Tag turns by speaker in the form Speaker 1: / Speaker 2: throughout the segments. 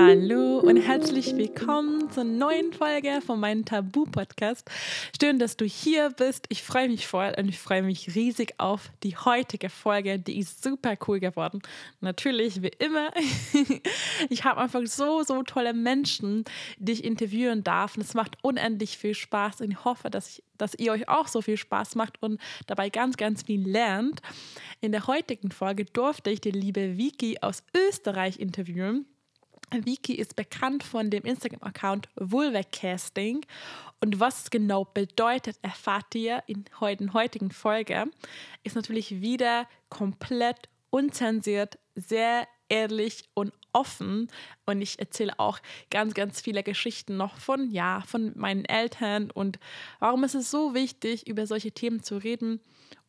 Speaker 1: Hallo und herzlich willkommen zur neuen Folge von meinem Tabu-Podcast. Schön, dass du hier bist. Ich freue mich voll und ich freue mich riesig auf die heutige Folge. Die ist super cool geworden. Natürlich, wie immer. Ich habe einfach so, so tolle Menschen, die ich interviewen darf. Und es macht unendlich viel Spaß. Und ich hoffe, dass, ich, dass ihr euch auch so viel Spaß macht und dabei ganz, ganz viel lernt. In der heutigen Folge durfte ich die liebe Vicky aus Österreich interviewen. Vicky ist bekannt von dem Instagram-Account Vulvacasting und was es genau bedeutet, erfahrt ihr in der heutigen Folge. Ist natürlich wieder komplett unzensiert, sehr ehrlich und offen. Und ich erzähle auch ganz, ganz viele Geschichten noch von, ja, von meinen Eltern und warum ist es so wichtig, über solche Themen zu reden.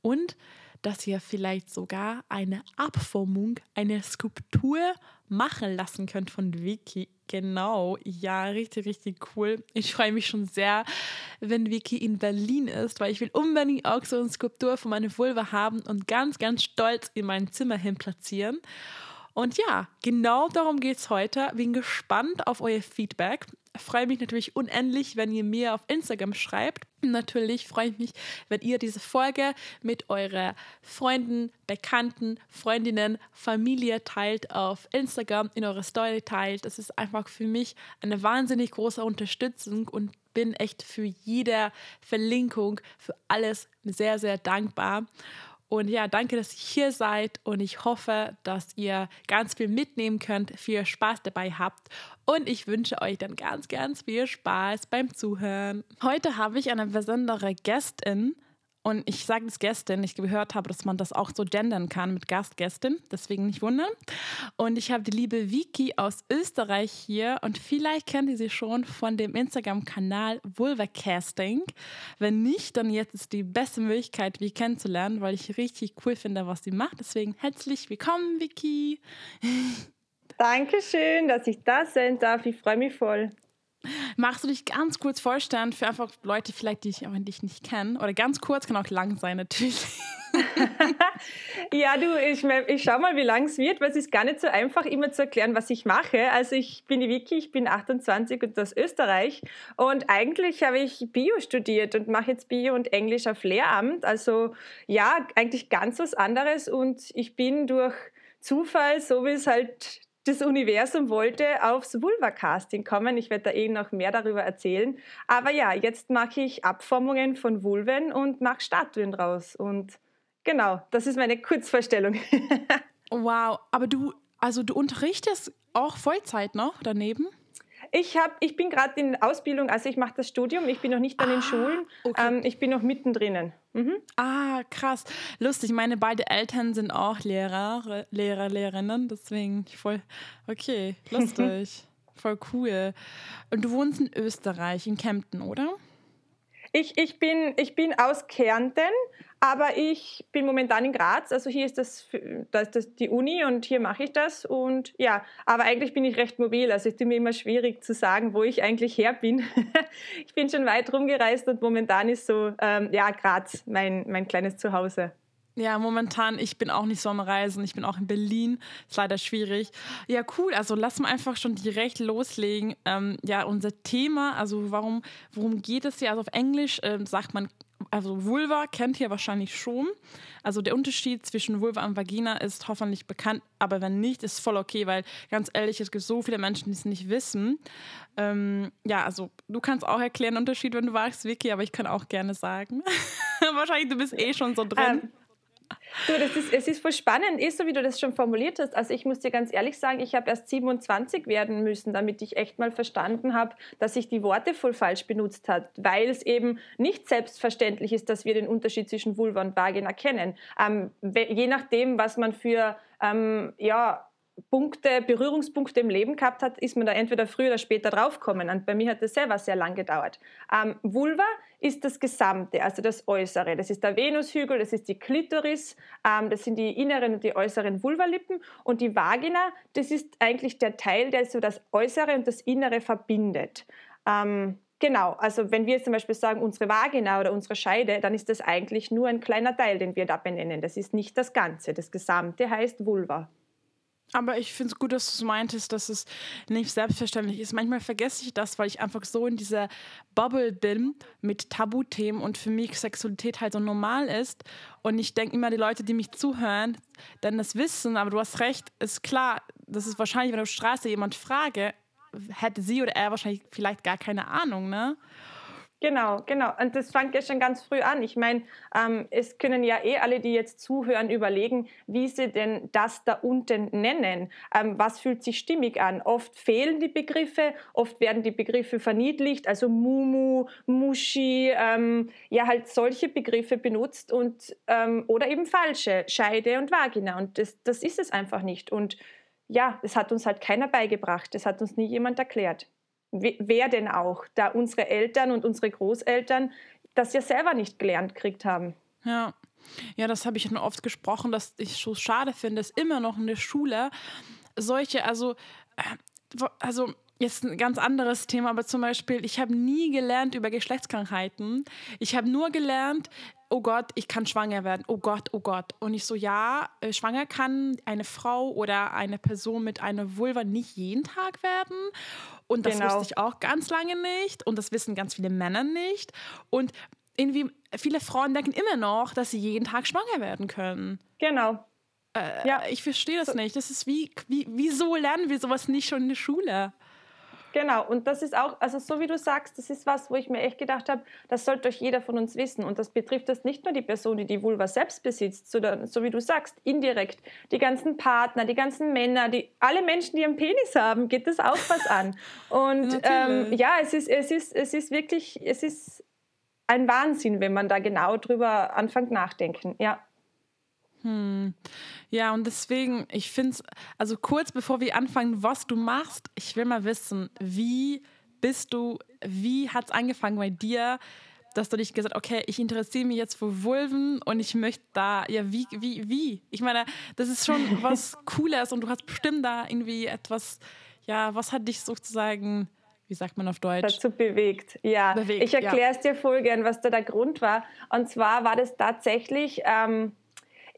Speaker 1: Und dass ihr vielleicht sogar eine Abformung, eine Skulptur machen lassen könnt von Vicky. Genau, ja, richtig, richtig cool. Ich freue mich schon sehr, wenn Vicky in Berlin ist, weil ich will unbedingt auch so eine Skulptur von meiner Vulva haben und ganz, ganz stolz in mein Zimmer hin platzieren. Und ja, genau darum geht es heute. Bin gespannt auf euer Feedback freue mich natürlich unendlich, wenn ihr mir auf Instagram schreibt. Natürlich freue ich mich, wenn ihr diese Folge mit euren Freunden, Bekannten, Freundinnen, Familie teilt auf Instagram, in eure Story teilt. Das ist einfach für mich eine wahnsinnig große Unterstützung und bin echt für jede Verlinkung, für alles sehr, sehr dankbar. Und ja, danke, dass ihr hier seid. Und ich hoffe, dass ihr ganz viel mitnehmen könnt, viel Spaß dabei habt. Und ich wünsche euch dann ganz, ganz viel Spaß beim Zuhören. Heute habe ich eine besondere Gästin und ich sage das Gästin, ich gehört habe, dass man das auch so gendern kann mit Gastgästin, deswegen nicht wundern. Und ich habe die liebe Vicky aus Österreich hier und vielleicht kennt ihr sie schon von dem Instagram-Kanal Vulvacasting. Wenn nicht, dann jetzt ist die beste Möglichkeit, wie kennenzulernen, weil ich richtig cool finde, was sie macht. Deswegen herzlich willkommen, Vicky.
Speaker 2: Dankeschön, dass ich da sein darf. Ich freue mich voll.
Speaker 1: Magst du dich ganz kurz vorstellen für einfach Leute vielleicht, die dich nicht kennen? Oder ganz kurz, kann auch lang sein natürlich.
Speaker 2: ja, du, ich, ich schau mal, wie lang es wird, weil es ist gar nicht so einfach, immer zu erklären, was ich mache. Also ich bin die Vicky, ich bin 28 und aus Österreich und eigentlich habe ich Bio studiert und mache jetzt Bio und Englisch auf Lehramt. Also ja, eigentlich ganz was anderes und ich bin durch Zufall, so wie es halt das Universum wollte aufs Vulva-Casting kommen. Ich werde da eh noch mehr darüber erzählen. Aber ja, jetzt mache ich Abformungen von Vulven und mache Statuen draus. Und genau, das ist meine Kurzvorstellung.
Speaker 1: wow, aber du, also du unterrichtest auch Vollzeit noch daneben?
Speaker 2: Ich, hab, ich bin gerade in Ausbildung, also ich mache das Studium, ich bin noch nicht an den ah, Schulen, okay. ähm, ich bin noch mittendrin.
Speaker 1: Mhm. Ah, krass. Lustig, meine beiden Eltern sind auch Lehrer, Lehrer, Lehrerinnen, deswegen voll, okay, lustig, voll cool. Und du wohnst in Österreich, in Kempten, oder?
Speaker 2: Ich, ich, bin, ich bin aus Kärnten, aber ich bin momentan in Graz, also hier ist das, da ist das die Uni und hier mache ich das. Und ja, aber eigentlich bin ich recht mobil. Also es ist mir immer schwierig zu sagen, wo ich eigentlich her bin. ich bin schon weit rumgereist und momentan ist so, ähm, ja, Graz mein, mein kleines Zuhause.
Speaker 1: Ja, momentan, ich bin auch nicht so am Reisen. Ich bin auch in Berlin. Ist leider schwierig. Ja, cool. Also lass mal einfach schon direkt loslegen. Ähm, ja, unser Thema, also warum, worum geht es hier? Also auf Englisch ähm, sagt man also Vulva kennt ihr wahrscheinlich schon. Also der Unterschied zwischen Vulva und Vagina ist hoffentlich bekannt, aber wenn nicht, ist voll okay, weil ganz ehrlich, es gibt so viele Menschen, die es nicht wissen. Ähm, ja, also du kannst auch erklären den Unterschied, wenn du magst, Vicky, aber ich kann auch gerne sagen. wahrscheinlich, du bist eh schon so drin. Ähm,
Speaker 2: Du, das ist, es ist voll spannend, ist so wie du das schon formuliert hast. Also ich muss dir ganz ehrlich sagen, ich habe erst 27 werden müssen, damit ich echt mal verstanden habe, dass ich die Worte voll falsch benutzt habe, weil es eben nicht selbstverständlich ist, dass wir den Unterschied zwischen Vulva und Vagina kennen. Ähm, je nachdem, was man für ähm, ja, Punkte, Berührungspunkte im Leben gehabt hat, ist man da entweder früher oder später draufgekommen. Und bei mir hat das selber sehr lang gedauert. Ähm, Vulva ist das Gesamte, also das Äußere. Das ist der Venushügel, das ist die Klitoris, ähm, das sind die inneren und die äußeren Vulvalippen. Und die Vagina, das ist eigentlich der Teil, der so das Äußere und das Innere verbindet. Ähm, Genau, also wenn wir zum Beispiel sagen, unsere Vagina oder unsere Scheide, dann ist das eigentlich nur ein kleiner Teil, den wir da benennen. Das ist nicht das Ganze. Das Gesamte heißt Vulva.
Speaker 1: Aber ich finde es gut, dass du es meintest, dass es nicht selbstverständlich ist. Manchmal vergesse ich das, weil ich einfach so in dieser Bubble bin mit Tabuthemen und für mich Sexualität halt so normal ist. Und ich denke immer, die Leute, die mich zuhören, dann das wissen, aber du hast recht, ist klar, das ist wahrscheinlich, wenn du auf der Straße jemand frage, hätte sie oder er wahrscheinlich vielleicht gar keine Ahnung, ne?
Speaker 2: Genau, genau. Und das fängt ja schon ganz früh an. Ich meine, ähm, es können ja eh alle, die jetzt zuhören, überlegen, wie sie denn das da unten nennen. Ähm, was fühlt sich stimmig an? Oft fehlen die Begriffe, oft werden die Begriffe verniedlicht, also Mumu, Mushi, ähm, ja halt solche Begriffe benutzt und ähm, oder eben falsche, Scheide und Vagina. Und das, das ist es einfach nicht. Und ja, das hat uns halt keiner beigebracht. Das hat uns nie jemand erklärt wer denn auch, da unsere Eltern und unsere Großeltern das ja selber nicht gelernt gekriegt haben.
Speaker 1: Ja. Ja, das habe ich schon oft gesprochen, dass ich so schade finde, dass immer noch in der Schule solche, also, äh, also jetzt ein ganz anderes Thema, aber zum Beispiel, ich habe nie gelernt über Geschlechtskrankheiten. Ich habe nur gelernt, oh Gott, ich kann schwanger werden. Oh Gott, oh Gott. Und ich so, ja, äh, schwanger kann eine Frau oder eine Person mit einer Vulva nicht jeden Tag werden. Und das genau. wusste ich auch ganz lange nicht. Und das wissen ganz viele Männer nicht. Und irgendwie, viele Frauen denken immer noch, dass sie jeden Tag schwanger werden können.
Speaker 2: Genau.
Speaker 1: Äh, ja. Ich verstehe das so. nicht. Das ist wie, wie, wieso lernen wir sowas nicht schon in der Schule?
Speaker 2: Genau, und das ist auch, also so wie du sagst, das ist was, wo ich mir echt gedacht habe, das sollte euch jeder von uns wissen. Und das betrifft das nicht nur die Person, die die Vulva selbst besitzt, sondern so wie du sagst, indirekt. Die ganzen Partner, die ganzen Männer, die, alle Menschen, die einen Penis haben, geht das auch was an. Und ähm, ja, es ist, es, ist, es ist wirklich, es ist ein Wahnsinn, wenn man da genau drüber anfängt nachdenken. Ja.
Speaker 1: Hm. Ja, und deswegen, ich finde es, also kurz bevor wir anfangen, was du machst, ich will mal wissen, wie bist du, wie hat es angefangen bei dir, dass du dich gesagt okay, ich interessiere mich jetzt für Vulven und ich möchte da, ja, wie, wie, wie? Ich meine, das ist schon was Cooles und du hast bestimmt da irgendwie etwas, ja, was hat dich sozusagen wie sagt man auf Deutsch?
Speaker 2: Dazu bewegt, ja. Bewegt, ich erkläre es ja. dir voll gern, was da der Grund war. Und zwar war das tatsächlich, ähm,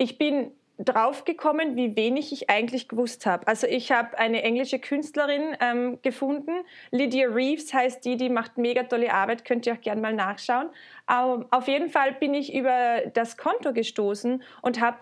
Speaker 2: ich bin draufgekommen, wie wenig ich eigentlich gewusst habe. Also ich habe eine englische Künstlerin ähm, gefunden. Lydia Reeves heißt die, die macht mega tolle Arbeit, könnt ihr auch gerne mal nachschauen. Ähm, auf jeden Fall bin ich über das Konto gestoßen und habe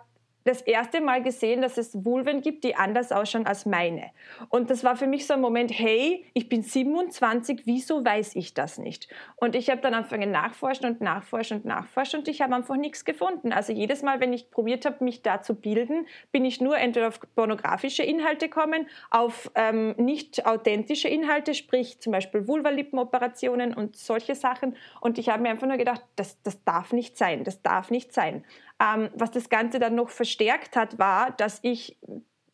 Speaker 2: das erste Mal gesehen, dass es Vulven gibt, die anders ausschauen als meine. Und das war für mich so ein Moment, hey, ich bin 27, wieso weiß ich das nicht? Und ich habe dann angefangen nachforschen und nachforschen und nachforschen und ich habe einfach nichts gefunden. Also jedes Mal, wenn ich probiert habe, mich da zu bilden, bin ich nur entweder auf pornografische Inhalte gekommen, auf ähm, nicht authentische Inhalte, sprich zum Beispiel Vulvalippenoperationen und solche Sachen. Und ich habe mir einfach nur gedacht, das, das darf nicht sein, das darf nicht sein. Ähm, was das Ganze dann noch verstärkt hat, war, dass ich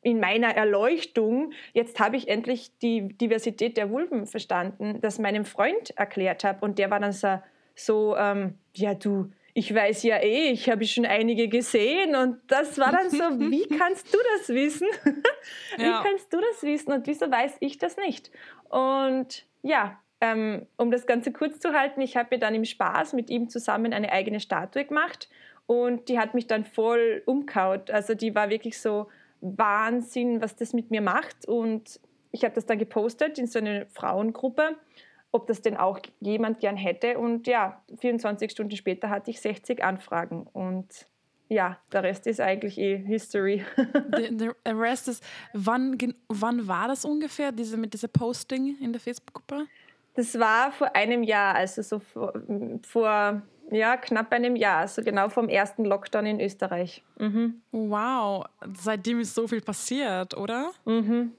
Speaker 2: in meiner Erleuchtung, jetzt habe ich endlich die Diversität der Vulven verstanden, das meinem Freund erklärt habe. Und der war dann so, so ähm, ja du, ich weiß ja eh, ich habe schon einige gesehen. Und das war dann so, wie kannst du das wissen? wie ja. kannst du das wissen und wieso weiß ich das nicht? Und ja, ähm, um das Ganze kurz zu halten, ich habe mir dann im Spaß mit ihm zusammen eine eigene Statue gemacht und die hat mich dann voll umkaut. Also die war wirklich so Wahnsinn, was das mit mir macht. Und ich habe das dann gepostet in so eine Frauengruppe, ob das denn auch jemand gern hätte. Und ja, 24 Stunden später hatte ich 60 Anfragen. Und ja, der Rest ist eigentlich eh History.
Speaker 1: Der Rest ist, wann, wann war das ungefähr, diese, mit dieser Posting in der Facebook-Gruppe?
Speaker 2: Das war vor einem Jahr, also so vor, vor ja, knapp einem Jahr, so genau vom ersten Lockdown in Österreich. Mhm.
Speaker 1: Wow, seitdem ist so viel passiert, oder?
Speaker 2: Mhm.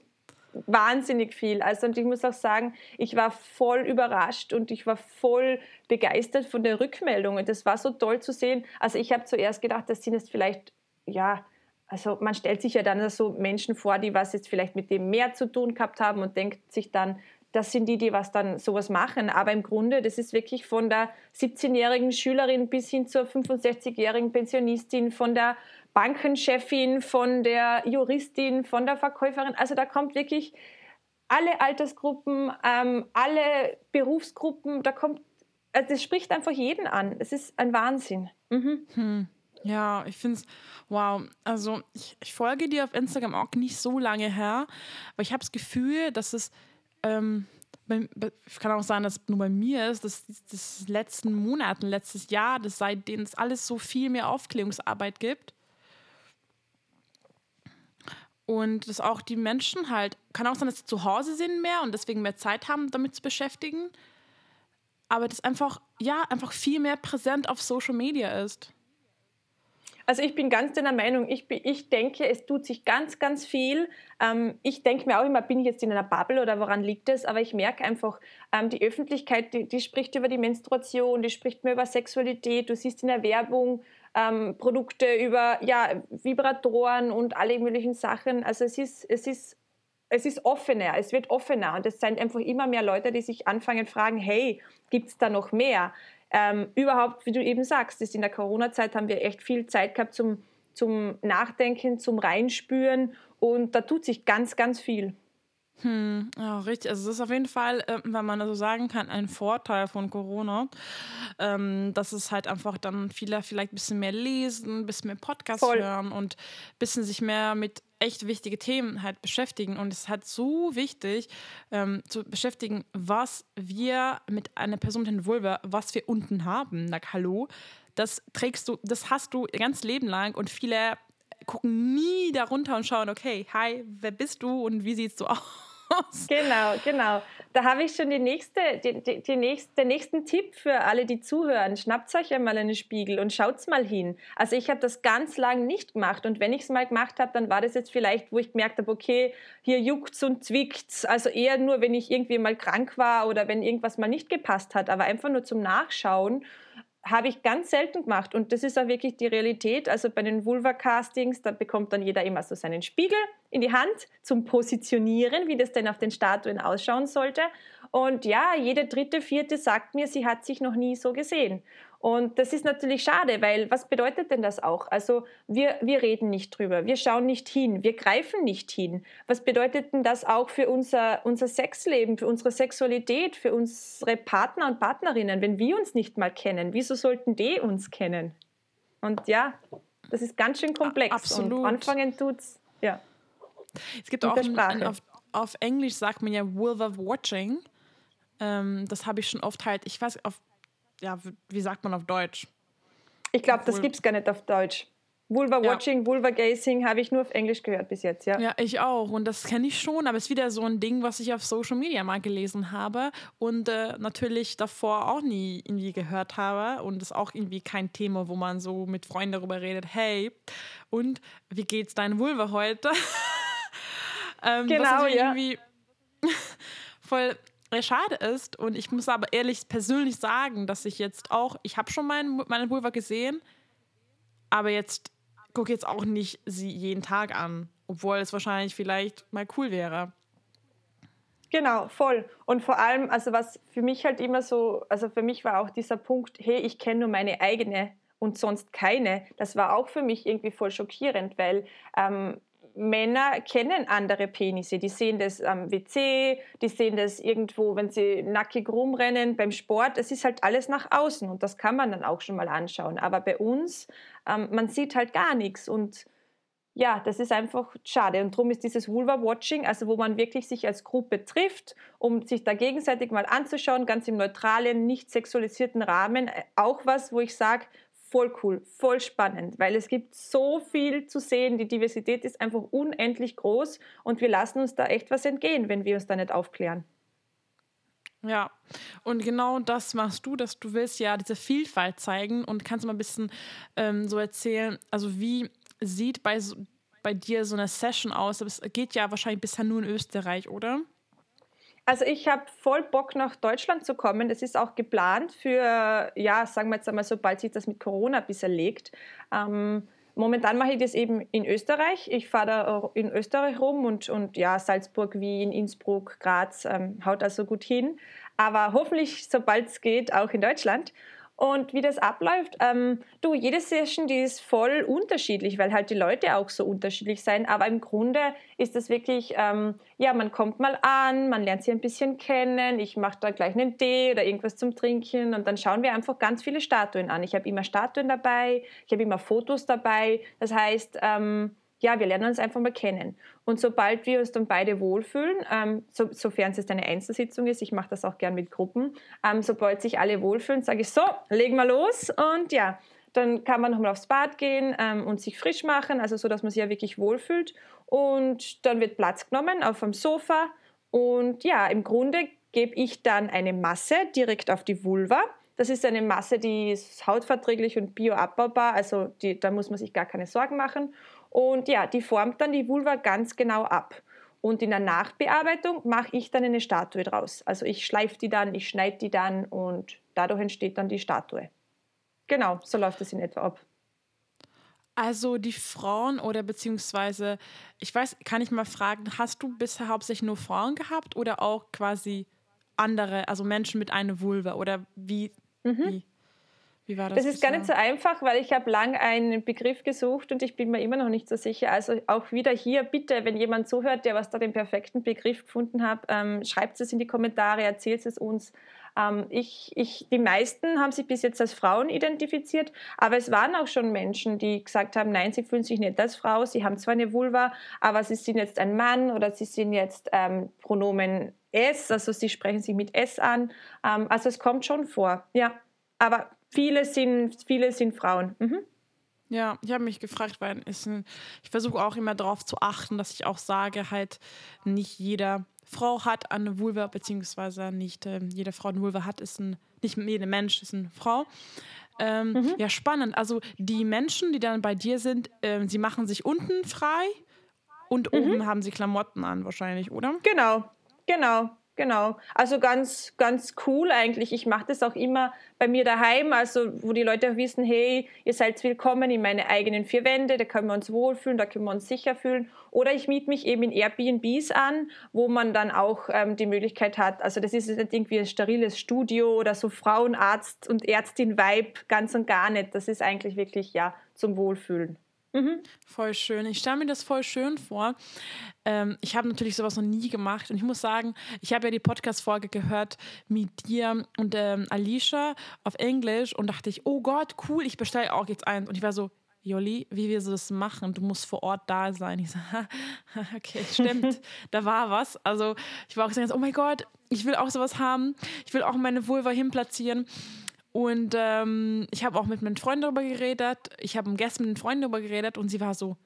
Speaker 2: Wahnsinnig viel. Also, und ich muss auch sagen, ich war voll überrascht und ich war voll begeistert von der Rückmeldung. Und das war so toll zu sehen. Also, ich habe zuerst gedacht, das sind jetzt vielleicht, ja, also man stellt sich ja dann so Menschen vor, die was jetzt vielleicht mit dem mehr zu tun gehabt haben und denkt sich dann, das sind die, die was dann sowas machen. Aber im Grunde, das ist wirklich von der 17-jährigen Schülerin bis hin zur 65-jährigen Pensionistin, von der Bankenchefin, von der Juristin, von der Verkäuferin. Also da kommt wirklich alle Altersgruppen, ähm, alle Berufsgruppen, da kommt, also das spricht einfach jeden an. Es ist ein Wahnsinn. Mhm.
Speaker 1: Hm. Ja, ich finde es, wow. Also ich, ich, folge dir auf Instagram auch nicht so lange her, aber ich habe das Gefühl, dass es, ähm, bei, kann auch sein, dass es nur bei mir ist, dass das letzten Monaten, letztes Jahr, dass seitdem es alles so viel mehr Aufklärungsarbeit gibt. Und dass auch die Menschen halt, kann auch sein, dass sie zu Hause sind mehr und deswegen mehr Zeit haben, damit zu beschäftigen. Aber das einfach, ja, einfach viel mehr präsent auf Social Media ist.
Speaker 2: Also ich bin ganz deiner Meinung. Ich, ich denke, es tut sich ganz, ganz viel. Ähm, ich denke mir auch immer, bin ich jetzt in einer Bubble oder woran liegt es? Aber ich merke einfach, ähm, die Öffentlichkeit, die, die, spricht über die Menstruation, die spricht mehr über Sexualität. Du siehst in der Werbung ähm, Produkte über ja, Vibratoren und alle möglichen Sachen. Also es ist, es ist es ist offener, es wird offener und es sind einfach immer mehr Leute, die sich anfangen fragen, hey, gibt es da noch mehr? Ähm, überhaupt, wie du eben sagst, ist in der Corona-Zeit haben wir echt viel Zeit gehabt zum, zum Nachdenken, zum Reinspüren und da tut sich ganz, ganz viel.
Speaker 1: Hm, ja, richtig. Also es ist auf jeden Fall, äh, wenn man so sagen kann, ein Vorteil von Corona, ähm, dass es halt einfach dann viele vielleicht ein bisschen mehr lesen, ein bisschen mehr Podcasts hören und ein bisschen sich mehr mit echt wichtige Themen halt beschäftigen. Und es ist halt so wichtig ähm, zu beschäftigen, was wir mit einer Person mit einer Vulva, was wir unten haben. Na, hallo, das trägst du, das hast du ganz Leben lang und viele gucken nie darunter und schauen, okay, hi, wer bist du und wie siehst du aus?
Speaker 2: Genau, genau. Da habe ich schon die nächste, die, die, die nächste, den nächsten Tipp für alle, die zuhören. Schnappt euch einmal einen Spiegel und schaut mal hin. Also ich habe das ganz lang nicht gemacht und wenn ich es mal gemacht habe, dann war das jetzt vielleicht, wo ich gemerkt habe, okay, hier juckt's und zwickt's. Also eher nur, wenn ich irgendwie mal krank war oder wenn irgendwas mal nicht gepasst hat, aber einfach nur zum Nachschauen habe ich ganz selten gemacht und das ist auch wirklich die Realität. Also bei den Vulva-Castings, da bekommt dann jeder immer so seinen Spiegel in die Hand zum Positionieren, wie das denn auf den Statuen ausschauen sollte. Und ja, jede dritte, vierte sagt mir, sie hat sich noch nie so gesehen. Und das ist natürlich schade, weil was bedeutet denn das auch? Also wir, wir reden nicht drüber, wir schauen nicht hin, wir greifen nicht hin. Was bedeutet denn das auch für unser, unser Sexleben, für unsere Sexualität, für unsere Partner und Partnerinnen, wenn wir uns nicht mal kennen? Wieso sollten die uns kennen? Und ja, das ist ganz schön komplex.
Speaker 1: Absolut.
Speaker 2: Und anfangen tut's, ja.
Speaker 1: Es gibt auch ein, auf, auf Englisch sagt man ja Vulva Watching. Ähm, das habe ich schon oft halt, ich weiß, auf ja, wie sagt man auf Deutsch?
Speaker 2: Ich glaube, das gibt es gar nicht auf Deutsch. Vulva Watching, ja. Vulva Gazing habe ich nur auf Englisch gehört bis jetzt, ja.
Speaker 1: Ja, ich auch. Und das kenne ich schon, aber es ist wieder so ein Ding, was ich auf Social Media mal gelesen habe und äh, natürlich davor auch nie irgendwie gehört habe. Und es ist auch irgendwie kein Thema, wo man so mit Freunden darüber redet, hey, und wie geht's dein Vulva heute? ähm,
Speaker 2: genau, ja. Irgendwie
Speaker 1: voll schade ist. Und ich muss aber ehrlich persönlich sagen, dass ich jetzt auch, ich habe schon mein, meine Vulva gesehen, aber jetzt gucke jetzt auch nicht sie jeden Tag an, obwohl es wahrscheinlich vielleicht mal cool wäre.
Speaker 2: Genau, voll. Und vor allem, also was für mich halt immer so, also für mich war auch dieser Punkt, hey, ich kenne nur meine eigene und sonst keine. Das war auch für mich irgendwie voll schockierend, weil ähm, Männer kennen andere Penisse. Die sehen das am WC, die sehen das irgendwo, wenn sie nackig rumrennen beim Sport. Es ist halt alles nach außen und das kann man dann auch schon mal anschauen. Aber bei uns, ähm, man sieht halt gar nichts und ja, das ist einfach schade. Und darum ist dieses Vulva-Watching, also wo man wirklich sich als Gruppe trifft, um sich da gegenseitig mal anzuschauen, ganz im neutralen, nicht sexualisierten Rahmen, äh, auch was, wo ich sage, voll cool, voll spannend, weil es gibt so viel zu sehen. Die Diversität ist einfach unendlich groß und wir lassen uns da echt was entgehen, wenn wir uns da nicht aufklären.
Speaker 1: Ja, und genau das machst du, dass du willst ja diese Vielfalt zeigen und kannst mal ein bisschen ähm, so erzählen, also wie sieht bei, bei dir so eine Session aus? Es geht ja wahrscheinlich bisher nur in Österreich, oder?
Speaker 2: Also ich habe voll Bock nach Deutschland zu kommen. Das ist auch geplant für, ja, sagen wir jetzt einmal, sobald sich das mit Corona ein bisschen legt. Ähm, momentan mache ich das eben in Österreich. Ich fahre da in Österreich rum und, und ja, Salzburg, Wien, Innsbruck, Graz ähm, haut also gut hin. Aber hoffentlich, sobald es geht, auch in Deutschland. Und wie das abläuft, ähm, du, jede Session, die ist voll unterschiedlich, weil halt die Leute auch so unterschiedlich sein. Aber im Grunde ist das wirklich, ähm, ja, man kommt mal an, man lernt sie ein bisschen kennen, ich mache da gleich einen Tee oder irgendwas zum Trinken und dann schauen wir einfach ganz viele Statuen an. Ich habe immer Statuen dabei, ich habe immer Fotos dabei. Das heißt, ähm, ja, wir lernen uns einfach mal kennen. Und sobald wir uns dann beide wohlfühlen, ähm, so, sofern es jetzt eine Einzelsitzung ist, ich mache das auch gern mit Gruppen, ähm, sobald sich alle wohlfühlen, sage ich so, legen wir los und ja, dann kann man nochmal aufs Bad gehen ähm, und sich frisch machen, also so, dass man sich ja wirklich wohlfühlt. Und dann wird Platz genommen auf dem Sofa und ja, im Grunde gebe ich dann eine Masse direkt auf die Vulva. Das ist eine Masse, die ist hautverträglich und bioabbaubar, also die, da muss man sich gar keine Sorgen machen. Und ja, die formt dann die Vulva ganz genau ab. Und in der Nachbearbeitung mache ich dann eine Statue draus. Also ich schleife die dann, ich schneide die dann und dadurch entsteht dann die Statue. Genau, so läuft es in etwa ab.
Speaker 1: Also die Frauen oder beziehungsweise, ich weiß, kann ich mal fragen, hast du bisher hauptsächlich nur Frauen gehabt oder auch quasi andere, also Menschen mit einer Vulva oder wie? Mhm. wie?
Speaker 2: Wie war das? Das ist bisher? gar nicht so einfach, weil ich habe lang einen Begriff gesucht und ich bin mir immer noch nicht so sicher. Also auch wieder hier bitte, wenn jemand zuhört, der was da den perfekten Begriff gefunden hat, ähm, schreibt es in die Kommentare, erzählt es uns. Ähm, ich, ich, die meisten haben sich bis jetzt als Frauen identifiziert, aber es waren auch schon Menschen, die gesagt haben, nein, sie fühlen sich nicht als Frau, sie haben zwar eine Vulva, aber sie sind jetzt ein Mann oder sie sind jetzt ähm, Pronomen S, also sie sprechen sich mit S an. Ähm, also es kommt schon vor, ja. Aber Viele sind, viele sind Frauen. Mhm.
Speaker 1: Ja, ich habe mich gefragt, weil ein, ich versuche auch immer darauf zu achten, dass ich auch sage, halt nicht jeder Frau hat eine Vulva, beziehungsweise nicht äh, jede Frau eine Vulva hat, ist ein, nicht jeder Mensch ist eine Frau. Ähm, mhm. Ja, spannend. Also die Menschen, die dann bei dir sind, äh, sie machen sich unten frei und mhm. oben haben sie Klamotten an wahrscheinlich, oder?
Speaker 2: Genau, genau. Genau. Also ganz, ganz cool eigentlich. Ich mache das auch immer bei mir daheim, also wo die Leute auch wissen, hey, ihr seid willkommen in meine eigenen vier Wände, da können wir uns wohlfühlen, da können wir uns sicher fühlen. Oder ich miete mich eben in Airbnbs an, wo man dann auch ähm, die Möglichkeit hat, also das ist nicht irgendwie ein steriles Studio oder so Frauenarzt und Ärztin-Vibe, ganz und gar nicht. Das ist eigentlich wirklich ja zum Wohlfühlen.
Speaker 1: Mhm. Voll schön. Ich stelle mir das voll schön vor. Ähm, ich habe natürlich sowas noch nie gemacht und ich muss sagen, ich habe ja die Podcast-Folge gehört mit dir und ähm, Alicia auf Englisch und dachte ich, oh Gott, cool, ich bestelle auch jetzt eins. Und ich war so, Jolli, wie wir das machen, du musst vor Ort da sein. Ich so, okay, stimmt, da war was. Also ich war auch so, oh mein Gott, ich will auch sowas haben. Ich will auch meine Vulva hinplatzieren. Und ähm, ich habe auch mit meinen Freunden darüber geredet. Ich habe gestern mit den Freunden darüber geredet und sie war so,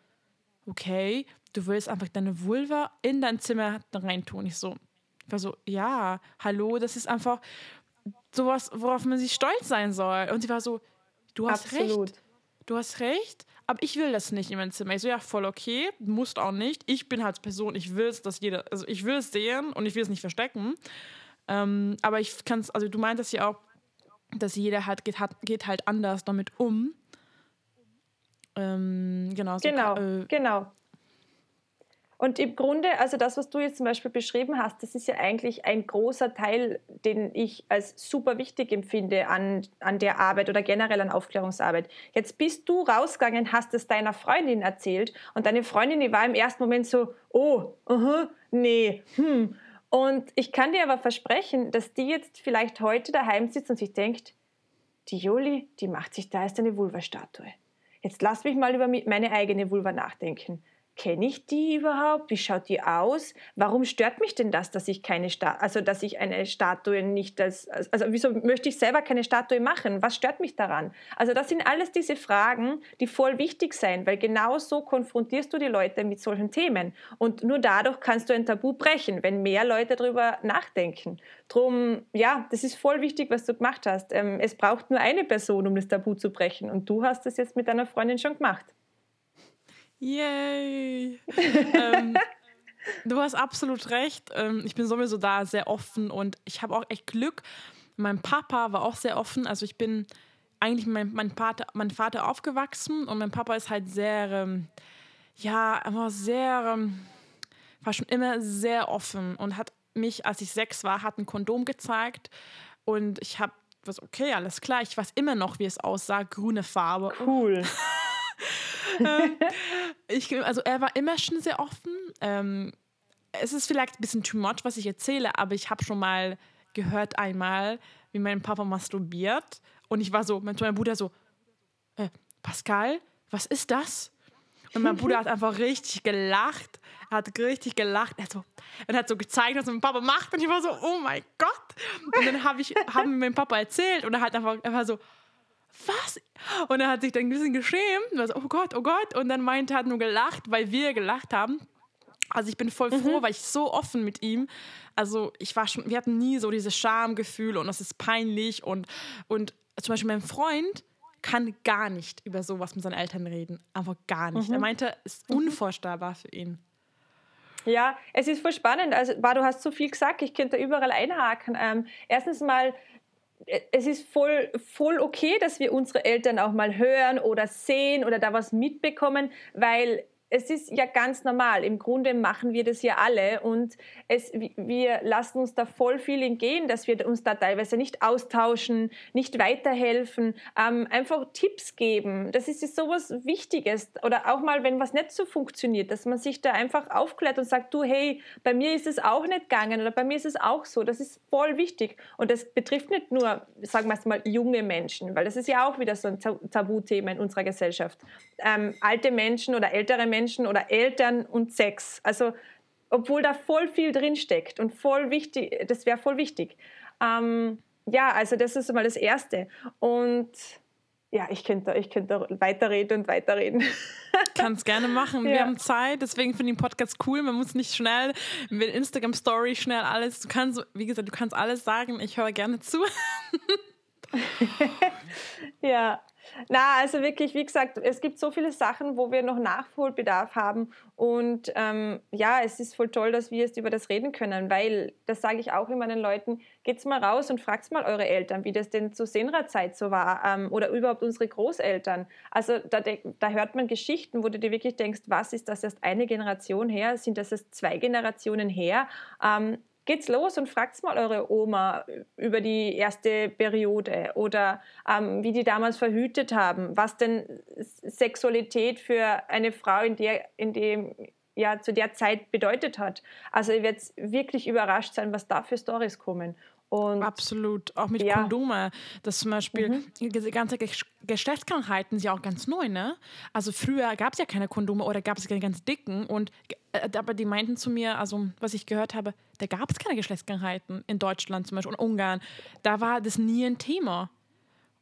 Speaker 1: okay, du willst einfach deine Vulva in dein Zimmer reintun. Ich so, ich war so, ja, hallo, das ist einfach sowas, worauf man sich stolz sein soll. Und sie war so, du hast Absolut. recht. Du hast recht, aber ich will das nicht in meinem Zimmer. Ich so, ja, voll okay, musst auch nicht. Ich bin halt Person, ich will es, dass jeder, also ich will es sehen und ich will es nicht verstecken. Ähm, aber ich kann es, also du meintest ja auch, dass jeder halt geht, hat, geht halt anders damit um.
Speaker 2: Ähm, genau. So genau, äh, genau. Und im Grunde, also das, was du jetzt zum Beispiel beschrieben hast, das ist ja eigentlich ein großer Teil, den ich als super wichtig empfinde an, an der Arbeit oder generell an Aufklärungsarbeit. Jetzt bist du rausgegangen, hast es deiner Freundin erzählt und deine Freundin, die war im ersten Moment so, oh, uh -huh, nee, hm, und ich kann dir aber versprechen, dass die jetzt vielleicht heute daheim sitzt und sich denkt, die Juli, die macht sich da erst eine Vulva-Statue. Jetzt lass mich mal über meine eigene Vulva nachdenken kenne ich die überhaupt? Wie schaut die aus? Warum stört mich denn das, dass ich keine Sta also dass ich eine Statue nicht als also wieso möchte ich selber keine Statue machen? Was stört mich daran? Also das sind alles diese Fragen, die voll wichtig sind, weil genau so konfrontierst du die Leute mit solchen Themen und nur dadurch kannst du ein Tabu brechen, wenn mehr Leute darüber nachdenken. Drum ja, das ist voll wichtig, was du gemacht hast. Ähm, es braucht nur eine Person, um das Tabu zu brechen und du hast das jetzt mit deiner Freundin schon gemacht.
Speaker 1: Yay! ähm, du hast absolut recht. Ähm, ich bin sowieso da sehr offen und ich habe auch echt Glück. Mein Papa war auch sehr offen. Also ich bin eigentlich mit meinem mein Vater, mein Vater aufgewachsen und mein Papa ist halt sehr, ähm, ja, immer sehr, ähm, war schon immer sehr offen und hat mich, als ich sechs war, hat ein Kondom gezeigt und ich habe was okay, alles klar. Ich weiß immer noch, wie es aussah. Grüne Farbe.
Speaker 2: Cool.
Speaker 1: ähm, ich, also er war immer schon sehr offen. Ähm, es ist vielleicht ein bisschen too much, was ich erzähle, aber ich habe schon mal gehört einmal, wie mein Papa masturbiert. Und ich war so, mein, Bruder so, äh, Pascal, was ist das? Und mein Bruder hat einfach richtig gelacht. Er hat richtig gelacht. Er hat so, er hat so gezeigt, was mein Papa macht. Und ich war so, oh mein Gott. Und dann habe ich haben meinem Papa erzählt. Und er hat einfach, er war so, was? Und er hat sich dann ein bisschen geschämt. So, oh Gott, oh Gott. Und dann meinte er, hat nur gelacht, weil wir gelacht haben. Also ich bin voll froh, mhm. weil ich so offen mit ihm. Also ich war schon, wir hatten nie so dieses Schamgefühl und das ist peinlich und und zum Beispiel mein Freund kann gar nicht über sowas mit seinen Eltern reden, einfach gar nicht. Mhm. Er meinte, es ist mhm. unvorstellbar für ihn.
Speaker 2: Ja, es ist voll spannend. Also, du hast so viel gesagt, ich könnte überall einhaken. Ähm, erstens mal, es ist voll, voll okay, dass wir unsere Eltern auch mal hören oder sehen oder da was mitbekommen, weil es ist ja ganz normal. Im Grunde machen wir das ja alle und es, wir lassen uns da voll viel entgehen, dass wir uns da teilweise nicht austauschen, nicht weiterhelfen, ähm, einfach Tipps geben. Das ist sowas Wichtiges. Oder auch mal, wenn was nicht so funktioniert, dass man sich da einfach aufklärt und sagt, du, hey, bei mir ist es auch nicht gegangen oder bei mir ist es auch so. Das ist voll wichtig. Und das betrifft nicht nur, sagen wir es mal, junge Menschen, weil das ist ja auch wieder so ein Tabuthema in unserer Gesellschaft. Ähm, alte Menschen oder ältere Menschen Menschen oder Eltern und Sex. Also obwohl da voll viel drin steckt und voll wichtig, das wäre voll wichtig. Ähm, ja, also das ist mal das Erste. Und ja, ich könnte, ich könnte weiterreden und weiterreden.
Speaker 1: Kannst gerne machen. Wir ja. haben Zeit, deswegen finde ich den Podcast cool. Man muss nicht schnell mit Instagram Story schnell alles. Du kannst, wie gesagt, du kannst alles sagen. Ich höre gerne zu.
Speaker 2: ja, na, also wirklich, wie gesagt, es gibt so viele Sachen, wo wir noch Nachholbedarf haben. Und ähm, ja, es ist voll toll, dass wir jetzt über das reden können, weil, das sage ich auch immer den Leuten, geht's mal raus und fragt mal eure Eltern, wie das denn zur Senra-Zeit so war ähm, oder überhaupt unsere Großeltern. Also da, da hört man Geschichten, wo du dir wirklich denkst, was ist das erst eine Generation her? Sind das erst zwei Generationen her? Ähm, geht's los und fragt mal eure Oma über die erste Periode oder ähm, wie die damals verhütet haben, was denn Sexualität für eine Frau in der, in dem ja zu der Zeit bedeutet hat. Also ihr werdet wirklich überrascht sein, was da für Stories kommen.
Speaker 1: Und Absolut, auch mit ja. Kondome. Das zum Beispiel, mhm. diese ganze Geschlechtskrankheiten sind ja auch ganz neu, ne? Also früher gab es ja keine Kondome oder gab es keine ganz dicken und äh, aber die meinten zu mir, also was ich gehört habe, da gab es keine Geschlechtskrankheiten in Deutschland zum Beispiel und Ungarn. Da war das nie ein Thema.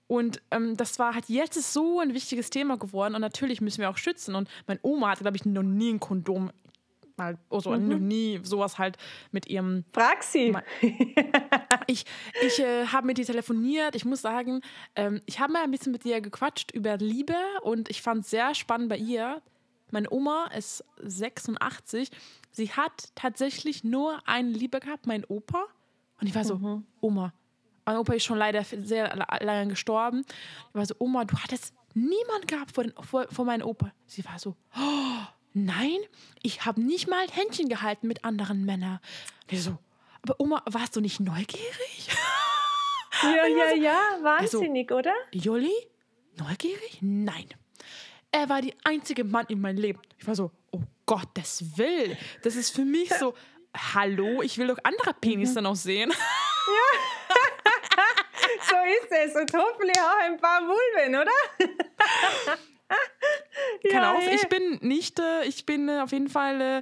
Speaker 1: Und ähm, das war halt jetzt ist so ein wichtiges Thema geworden und natürlich müssen wir auch schützen. Und meine Oma hatte, glaube ich, noch nie ein Kondom mal, also mhm. noch nie sowas halt mit ihrem.
Speaker 2: Frag sie.
Speaker 1: ich ich äh, habe mit ihr telefoniert. Ich muss sagen, ähm, ich habe mal ein bisschen mit ihr gequatscht über Liebe und ich fand es sehr spannend bei ihr. Meine Oma ist 86. Sie hat tatsächlich nur eine Liebe gehabt, mein Opa. Und ich war so, mhm. Oma. Mein Opa ist schon leider sehr lange gestorben. Ich war so, Oma, du hattest niemand gehabt vor, den, vor, vor meinem Opa. Sie war so, oh, Nein, ich habe nicht mal Händchen gehalten mit anderen Männern. Und so, aber Oma, warst du nicht neugierig?
Speaker 2: Ja, ja, ja, wahnsinnig, also, oder?
Speaker 1: Jolli, neugierig? Nein. Er war der einzige Mann in meinem Leben. Ich war so, oh Gottes Will. Das ist für mich so, hallo, ich will doch andere Penisse mhm. noch sehen. Ja.
Speaker 2: so ist es. Und hoffentlich auch ein paar Vulven, oder?
Speaker 1: Kann ja, auch. Hey. Ich bin nicht, äh, ich bin äh, auf jeden Fall äh,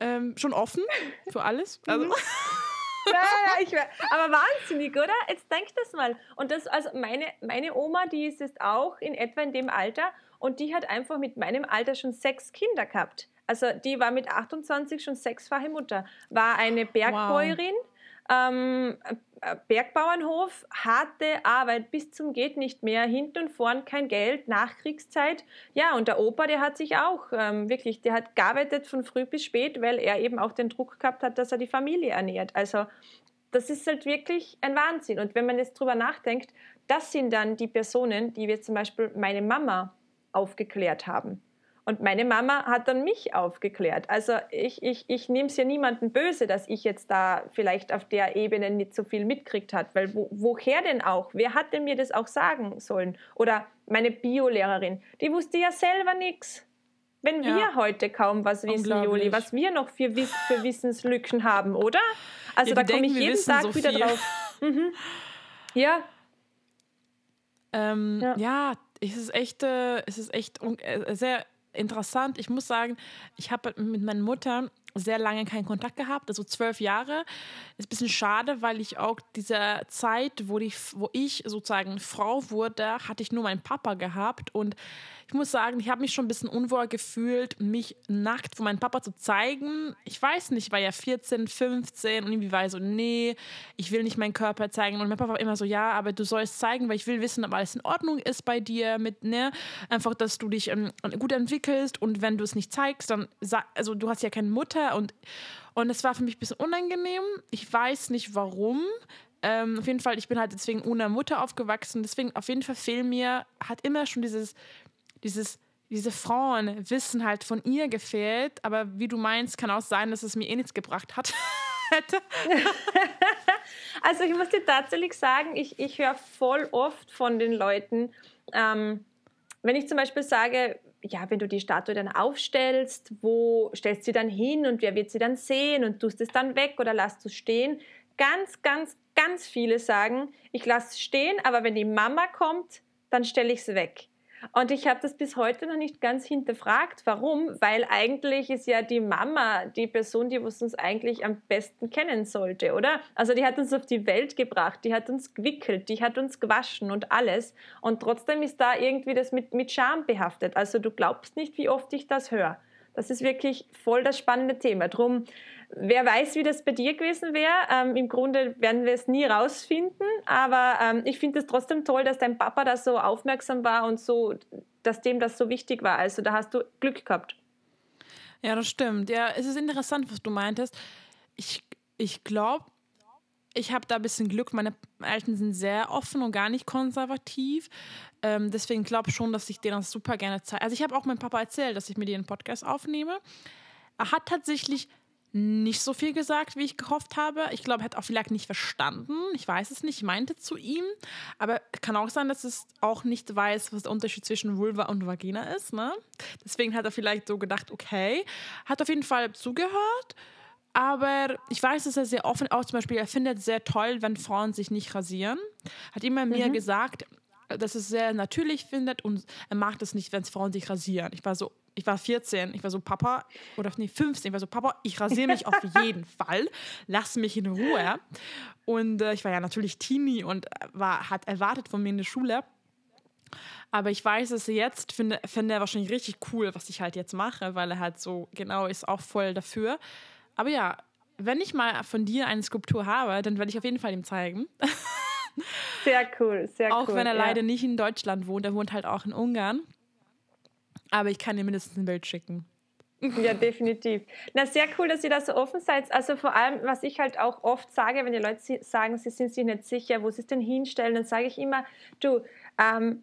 Speaker 1: ähm, schon offen für alles. Also.
Speaker 2: Mhm. ja, ja, ich, aber wahnsinnig, oder? Jetzt denk das mal. Und das, also meine, meine Oma, die ist jetzt auch in etwa in dem Alter und die hat einfach mit meinem Alter schon sechs Kinder gehabt. Also die war mit 28 schon sechsfache Mutter, war eine Bergbäuerin. Wow ähm, äh, Bergbauernhof, harte Arbeit bis zum geht nicht mehr, hinten und vorn kein Geld, Nachkriegszeit. Ja, und der Opa, der hat sich auch ähm, wirklich, der hat gearbeitet von früh bis spät, weil er eben auch den Druck gehabt hat, dass er die Familie ernährt. Also das ist halt wirklich ein Wahnsinn. Und wenn man jetzt drüber nachdenkt, das sind dann die Personen, die wir zum Beispiel meine Mama aufgeklärt haben. Und meine Mama hat dann mich aufgeklärt. Also ich, ich, ich nehme es ja niemanden böse, dass ich jetzt da vielleicht auf der Ebene nicht so viel mitkriegt hat, weil wo, woher denn auch? Wer hat denn mir das auch sagen sollen? Oder meine Biolehrerin, die wusste ja selber nichts. Wenn ja. wir heute kaum was wissen, Juli, was wir noch für, für Wissenslücken haben, oder? Also ja, da komme ich jeden Tag so wieder drauf. Mhm. Ja.
Speaker 1: Ähm, ja. ja, es ist echt, äh, es ist echt äh, sehr interessant. Ich muss sagen, ich habe mit meiner Mutter sehr lange keinen Kontakt gehabt, also zwölf Jahre. Ist ein bisschen schade, weil ich auch diese Zeit, wo, die, wo ich sozusagen Frau wurde, hatte ich nur meinen Papa gehabt und ich muss sagen, ich habe mich schon ein bisschen unwohl gefühlt, mich nackt vor meinem Papa zu zeigen. Ich weiß nicht, ich war ja 14, 15 und irgendwie war ich so, nee, ich will nicht meinen Körper zeigen. Und mein Papa war immer so, ja, aber du sollst zeigen, weil ich will wissen, ob alles in Ordnung ist bei dir, mit, ne, einfach, dass du dich ähm, gut entwickelst und wenn du es nicht zeigst, dann, also du hast ja keine Mutter und und es war für mich ein bisschen unangenehm. Ich weiß nicht warum. Ähm, auf jeden Fall, ich bin halt deswegen ohne Mutter aufgewachsen. Deswegen auf jeden Fall fehlt mir, hat immer schon dieses dieses, diese Frauen wissen halt von ihr gefehlt, aber wie du meinst, kann auch sein, dass es mir eh nichts gebracht hat.
Speaker 2: also ich muss dir tatsächlich sagen, ich, ich höre voll oft von den Leuten, ähm, wenn ich zum Beispiel sage, ja, wenn du die Statue dann aufstellst, wo stellst du sie dann hin und wer wird sie dann sehen und tust es dann weg oder lässt du stehen? Ganz, ganz, ganz viele sagen, ich lasse es stehen, aber wenn die Mama kommt, dann stelle ich es weg. Und ich habe das bis heute noch nicht ganz hinterfragt. Warum? Weil eigentlich ist ja die Mama die Person, die uns eigentlich am besten kennen sollte, oder? Also die hat uns auf die Welt gebracht, die hat uns gewickelt, die hat uns gewaschen und alles. Und trotzdem ist da irgendwie das mit, mit Scham behaftet. Also du glaubst nicht, wie oft ich das höre. Das ist wirklich voll das spannende Thema. Drum, wer weiß, wie das bei dir gewesen wäre. Ähm, Im Grunde werden wir es nie rausfinden, aber ähm, ich finde es trotzdem toll, dass dein Papa da so aufmerksam war und so, dass dem das so wichtig war. Also da hast du Glück gehabt.
Speaker 1: Ja, das stimmt. Ja, es ist interessant, was du meintest. Ich, ich glaube, ich habe da ein bisschen Glück. Meine Eltern sind sehr offen und gar nicht konservativ. Ähm, deswegen glaube ich schon, dass ich denen das super gerne zeige. Also ich habe auch meinem Papa erzählt, dass ich mir den Podcast aufnehme. Er hat tatsächlich nicht so viel gesagt, wie ich gehofft habe. Ich glaube, er hat auch vielleicht nicht verstanden. Ich weiß es nicht. Ich meinte zu ihm. Aber kann auch sein, dass es auch nicht weiß, was der Unterschied zwischen Vulva und Vagina ist. Ne? Deswegen hat er vielleicht so gedacht, okay. Hat auf jeden Fall zugehört. Aber ich weiß, dass er sehr offen auch zum Beispiel, er findet sehr toll, wenn Frauen sich nicht rasieren. Hat immer mhm. mir gesagt, dass es sehr natürlich findet und er mag das nicht, wenn es Frauen sich rasieren. Ich war so, ich war 14, ich war so, Papa, oder nee, 15, ich war so, Papa, ich rasiere mich auf jeden Fall, lass mich in Ruhe. Und äh, ich war ja natürlich Teenie und war, hat erwartet von mir in der Schule. Aber ich weiß er jetzt, finde, finde er wahrscheinlich richtig cool, was ich halt jetzt mache, weil er halt so genau ist, auch voll dafür. Aber ja, wenn ich mal von dir eine Skulptur habe, dann werde ich auf jeden Fall ihm zeigen.
Speaker 2: Sehr cool, sehr
Speaker 1: auch
Speaker 2: cool.
Speaker 1: Auch wenn er ja. leider nicht in Deutschland wohnt, er wohnt halt auch in Ungarn. Aber ich kann dir mindestens ein Bild schicken.
Speaker 2: Ja, definitiv. Na, sehr cool, dass ihr da so offen seid. Also vor allem, was ich halt auch oft sage, wenn die Leute sagen, sie sind sich nicht sicher, wo sie es denn hinstellen, dann sage ich immer, du, ähm,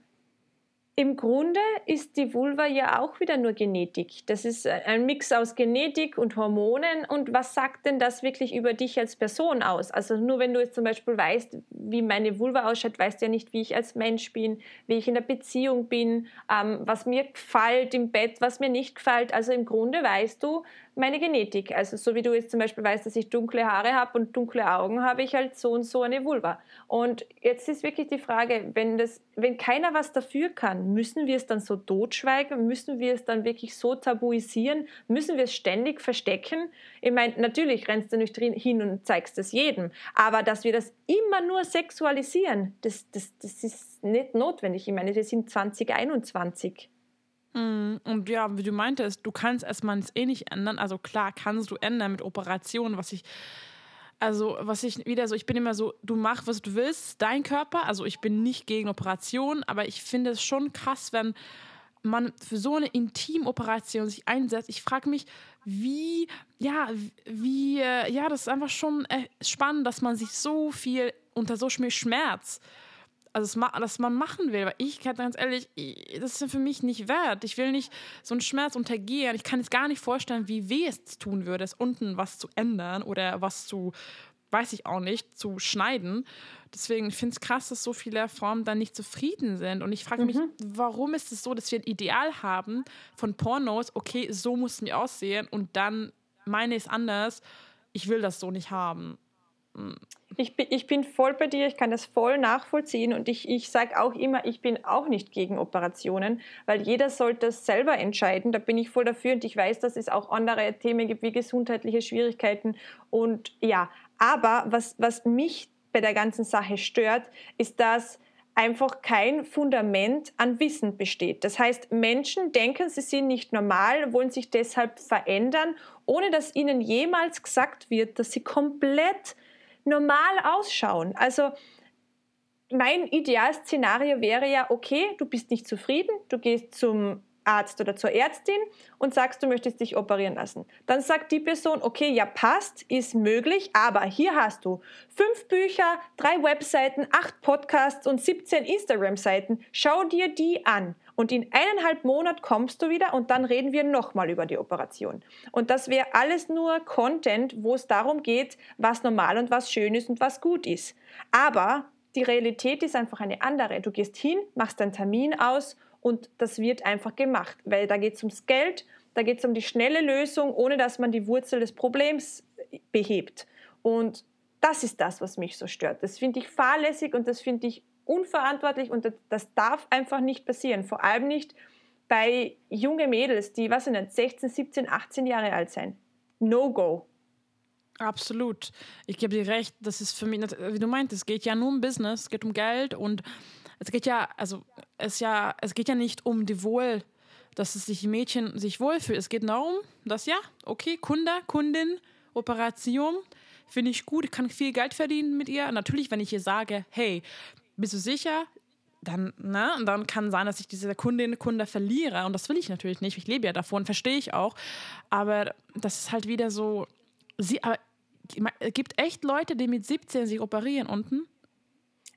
Speaker 2: im Grunde ist die Vulva ja auch wieder nur Genetik. Das ist ein Mix aus Genetik und Hormonen. Und was sagt denn das wirklich über dich als Person aus? Also nur wenn du jetzt zum Beispiel weißt, wie meine Vulva ausschaut, weißt du ja nicht, wie ich als Mensch bin, wie ich in der Beziehung bin, ähm, was mir gefällt im Bett, was mir nicht gefällt. Also im Grunde weißt du, meine Genetik. Also so wie du jetzt zum Beispiel weißt, dass ich dunkle Haare habe und dunkle Augen, habe ich halt so und so eine Vulva. Und jetzt ist wirklich die Frage, wenn, das, wenn keiner was dafür kann, müssen wir es dann so totschweigen? Müssen wir es dann wirklich so tabuisieren? Müssen wir es ständig verstecken? Ich meine, natürlich rennst du nicht hin und zeigst es jedem, aber dass wir das immer nur sexualisieren, das, das, das ist nicht notwendig. Ich meine, wir sind 2021.
Speaker 1: Mm, und ja, wie du meintest, du kannst erstmal eh nicht ändern. Also klar kannst du ändern mit Operationen, was ich, also was ich wieder so, ich bin immer so, du mach, was du willst, dein Körper. Also ich bin nicht gegen Operationen, aber ich finde es schon krass, wenn man für so eine Intimoperation sich einsetzt. Ich frage mich, wie, ja, wie, äh, ja, das ist einfach schon äh, spannend, dass man sich so viel unter so viel Schmerz also das man machen will. Weil ich kann ganz ehrlich, das ist für mich nicht wert. Ich will nicht so einen Schmerz untergehen. Ich kann es gar nicht vorstellen, wie weh es tun würde, es unten was zu ändern oder was zu, weiß ich auch nicht, zu schneiden. Deswegen finde ich es krass, dass so viele Frauen dann nicht zufrieden sind. Und ich frage mich, mhm. warum ist es so, dass wir ein Ideal haben von Pornos, okay, so mussten die aussehen und dann meine es anders, ich will das so nicht haben.
Speaker 2: Ich bin, ich bin voll bei dir, ich kann das voll nachvollziehen und ich, ich sage auch immer, ich bin auch nicht gegen Operationen, weil jeder sollte das selber entscheiden. Da bin ich voll dafür und ich weiß, dass es auch andere Themen gibt wie gesundheitliche Schwierigkeiten und ja, aber was, was mich bei der ganzen Sache stört, ist, dass einfach kein Fundament an Wissen besteht. Das heißt, Menschen denken, sie sind nicht normal, wollen sich deshalb verändern, ohne dass ihnen jemals gesagt wird, dass sie komplett normal ausschauen. Also mein Idealszenario wäre ja, okay, du bist nicht zufrieden, du gehst zum Arzt oder zur Ärztin und sagst, du möchtest dich operieren lassen. Dann sagt die Person, okay, ja passt, ist möglich, aber hier hast du fünf Bücher, drei Webseiten, acht Podcasts und 17 Instagram-Seiten. Schau dir die an. Und in eineinhalb Monat kommst du wieder und dann reden wir nochmal über die Operation. Und das wäre alles nur Content, wo es darum geht, was normal und was schön ist und was gut ist. Aber die Realität ist einfach eine andere. Du gehst hin, machst deinen Termin aus und das wird einfach gemacht, weil da geht es ums Geld, da geht es um die schnelle Lösung, ohne dass man die Wurzel des Problems behebt. Und das ist das, was mich so stört. Das finde ich fahrlässig und das finde ich unverantwortlich und das darf einfach nicht passieren. Vor allem nicht bei jungen Mädels, die, was sind 16, 17, 18 Jahre alt sein. No go.
Speaker 1: Absolut. Ich gebe dir recht, das ist für mich, wie du meintest, es geht ja nur um Business, es geht um Geld und es geht ja, also es ja, es geht ja nicht um die Wohl, dass es sich Mädchen sich wohlfühlt. Es geht darum, dass ja, okay, Kunde, Kundin, Operation, finde ich gut, kann viel Geld verdienen mit ihr. Natürlich, wenn ich ihr sage, hey, bist du sicher? Dann, ne, und dann kann sein, dass ich diese Kundin, Kunde verliere. Und das will ich natürlich nicht. Ich lebe ja davon, verstehe ich auch. Aber das ist halt wieder so. Sie, aber, es gibt echt Leute, die mit 17 sich operieren unten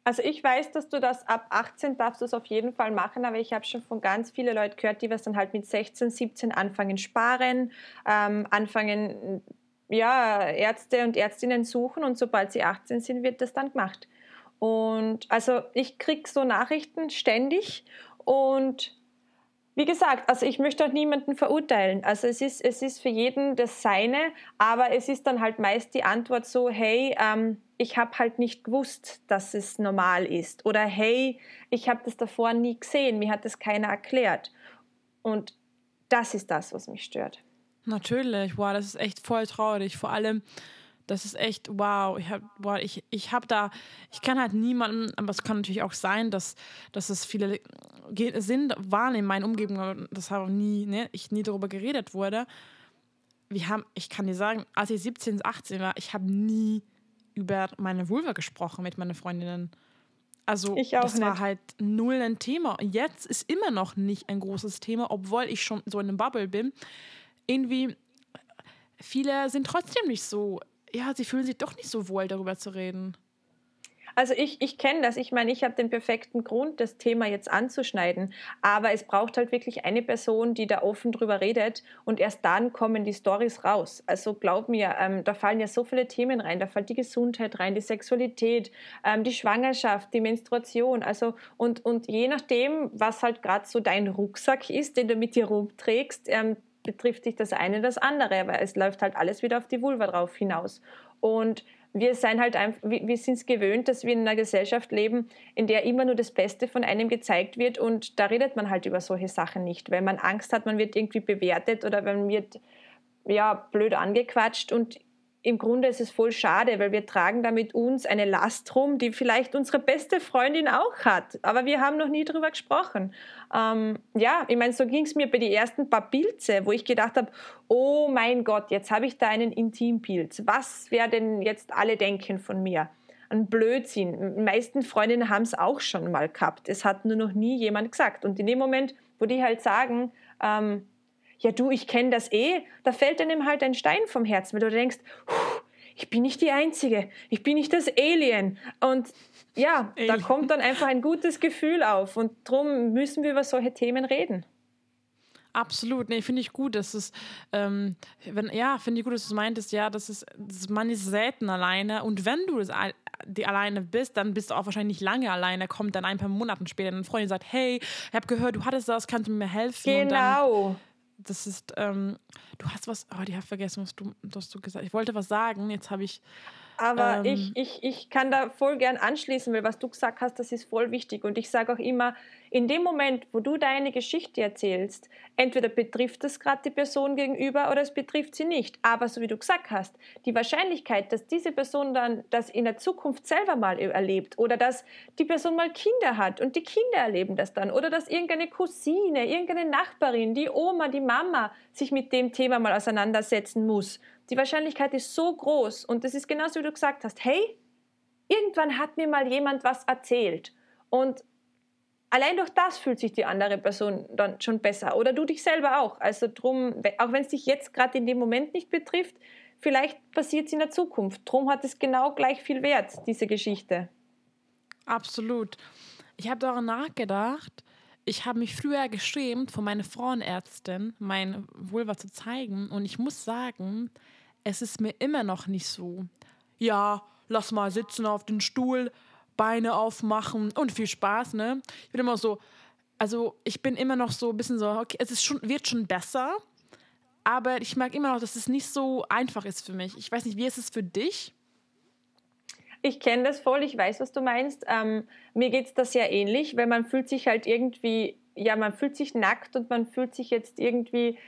Speaker 2: also ich weiß, dass du das ab 18 darfst du es auf jeden Fall machen, aber ich habe schon von ganz vielen Leuten gehört, die was dann halt mit 16, 17 anfangen sparen, ähm, anfangen ja Ärzte und Ärztinnen suchen und sobald sie 18 sind, wird das dann gemacht. Und also ich kriege so Nachrichten ständig und wie gesagt, also ich möchte auch niemanden verurteilen. Also es ist, es ist für jeden das Seine, aber es ist dann halt meist die Antwort so, hey, ähm, ich habe halt nicht gewusst, dass es normal ist. Oder hey, ich habe das davor nie gesehen, mir hat das keiner erklärt. Und das ist das, was mich stört.
Speaker 1: Natürlich, wow, das ist echt voll traurig. Vor allem, das ist echt, wow, ich habe wow, ich, ich hab da, ich kann halt niemanden, aber es kann natürlich auch sein, dass, dass es viele sind, waren in meinen Umgebungen, das habe nie, ne, ich nie darüber geredet wurde. Wir haben, ich kann dir sagen, als ich 17, 18 war, ich habe nie über meine Vulva gesprochen mit meinen Freundinnen. Also das nicht. war halt null ein Thema. Jetzt ist immer noch nicht ein großes Thema, obwohl ich schon so in einem Bubble bin. Irgendwie, viele sind trotzdem nicht so, ja, sie fühlen sich doch nicht so wohl, darüber zu reden.
Speaker 2: Also ich, ich kenne das. Ich meine, ich habe den perfekten Grund, das Thema jetzt anzuschneiden. Aber es braucht halt wirklich eine Person, die da offen drüber redet und erst dann kommen die Stories raus. Also glaub mir, ähm, da fallen ja so viele Themen rein. Da fällt die Gesundheit rein, die Sexualität, ähm, die Schwangerschaft, die Menstruation. Also und, und je nachdem, was halt gerade so dein Rucksack ist, den du mit dir rumträgst, ähm, betrifft dich das eine das andere, weil es läuft halt alles wieder auf die Vulva drauf hinaus. Und wir sind halt einfach, wir sind es gewöhnt, dass wir in einer Gesellschaft leben, in der immer nur das Beste von einem gezeigt wird und da redet man halt über solche Sachen nicht, weil man Angst hat, man wird irgendwie bewertet oder man wird ja blöd angequatscht und im Grunde ist es voll schade, weil wir tragen damit uns eine Last rum, die vielleicht unsere beste Freundin auch hat. Aber wir haben noch nie darüber gesprochen. Ähm, ja, ich meine, so ging es mir bei den ersten paar Pilze, wo ich gedacht habe, oh mein Gott, jetzt habe ich da einen Intimpilz. Was werden jetzt alle denken von mir? Ein Blödsinn. Die meisten Freundinnen haben es auch schon mal gehabt. Es hat nur noch nie jemand gesagt. Und in dem Moment, wo die halt sagen, ähm, ja du, ich kenne das eh, da fällt einem halt ein Stein vom Herzen, weil du denkst, ich bin nicht die Einzige, ich bin nicht das Alien. Und ja, Alien. da kommt dann einfach ein gutes Gefühl auf. Und darum müssen wir über solche Themen reden.
Speaker 1: Absolut, nee, finde ich gut, dass es, ähm, wenn, ja, finde ich gut, dass du meintest, ja, das ist, das, man ist selten alleine und wenn du das, die alleine bist, dann bist du auch wahrscheinlich nicht lange alleine, kommt dann ein paar Monate später eine Freundin sagt, hey, ich habe gehört, du hattest das, kannst du mir helfen?
Speaker 2: Genau.
Speaker 1: Das ist, ähm, du hast was, oh, ich habe vergessen, was du, was du gesagt hast. Ich wollte was sagen, jetzt habe ich,
Speaker 2: aber ähm, ich, ich, ich kann da voll gern anschließen, weil was du gesagt hast, das ist voll wichtig. Und ich sage auch immer, in dem Moment, wo du deine Geschichte erzählst, entweder betrifft es gerade die Person gegenüber oder es betrifft sie nicht. Aber so wie du gesagt hast, die Wahrscheinlichkeit, dass diese Person dann das in der Zukunft selber mal erlebt oder dass die Person mal Kinder hat und die Kinder erleben das dann oder dass irgendeine Cousine, irgendeine Nachbarin, die Oma, die Mama sich mit dem Thema mal auseinandersetzen muss die Wahrscheinlichkeit ist so groß und das ist genauso wie du gesagt hast, hey, irgendwann hat mir mal jemand was erzählt und allein durch das fühlt sich die andere Person dann schon besser oder du dich selber auch. Also drum, auch wenn es dich jetzt gerade in dem Moment nicht betrifft, vielleicht passiert es in der Zukunft. Drum hat es genau gleich viel Wert, diese Geschichte.
Speaker 1: Absolut. Ich habe darüber nachgedacht, ich habe mich früher geschämt, von meiner Frauenärztin mein Vulva zu zeigen. Und ich muss sagen, es ist mir immer noch nicht so. Ja, lass mal sitzen auf den Stuhl, Beine aufmachen und viel Spaß, ne? Ich bin immer so, also ich bin immer noch so ein bisschen so, okay, es ist schon, wird schon besser, aber ich merke immer noch, dass es nicht so einfach ist für mich. Ich weiß nicht, wie ist es für dich?
Speaker 2: Ich kenne das voll, ich weiß, was du meinst. Ähm, mir geht es da sehr ähnlich, weil man fühlt sich halt irgendwie, ja, man fühlt sich nackt und man fühlt sich jetzt irgendwie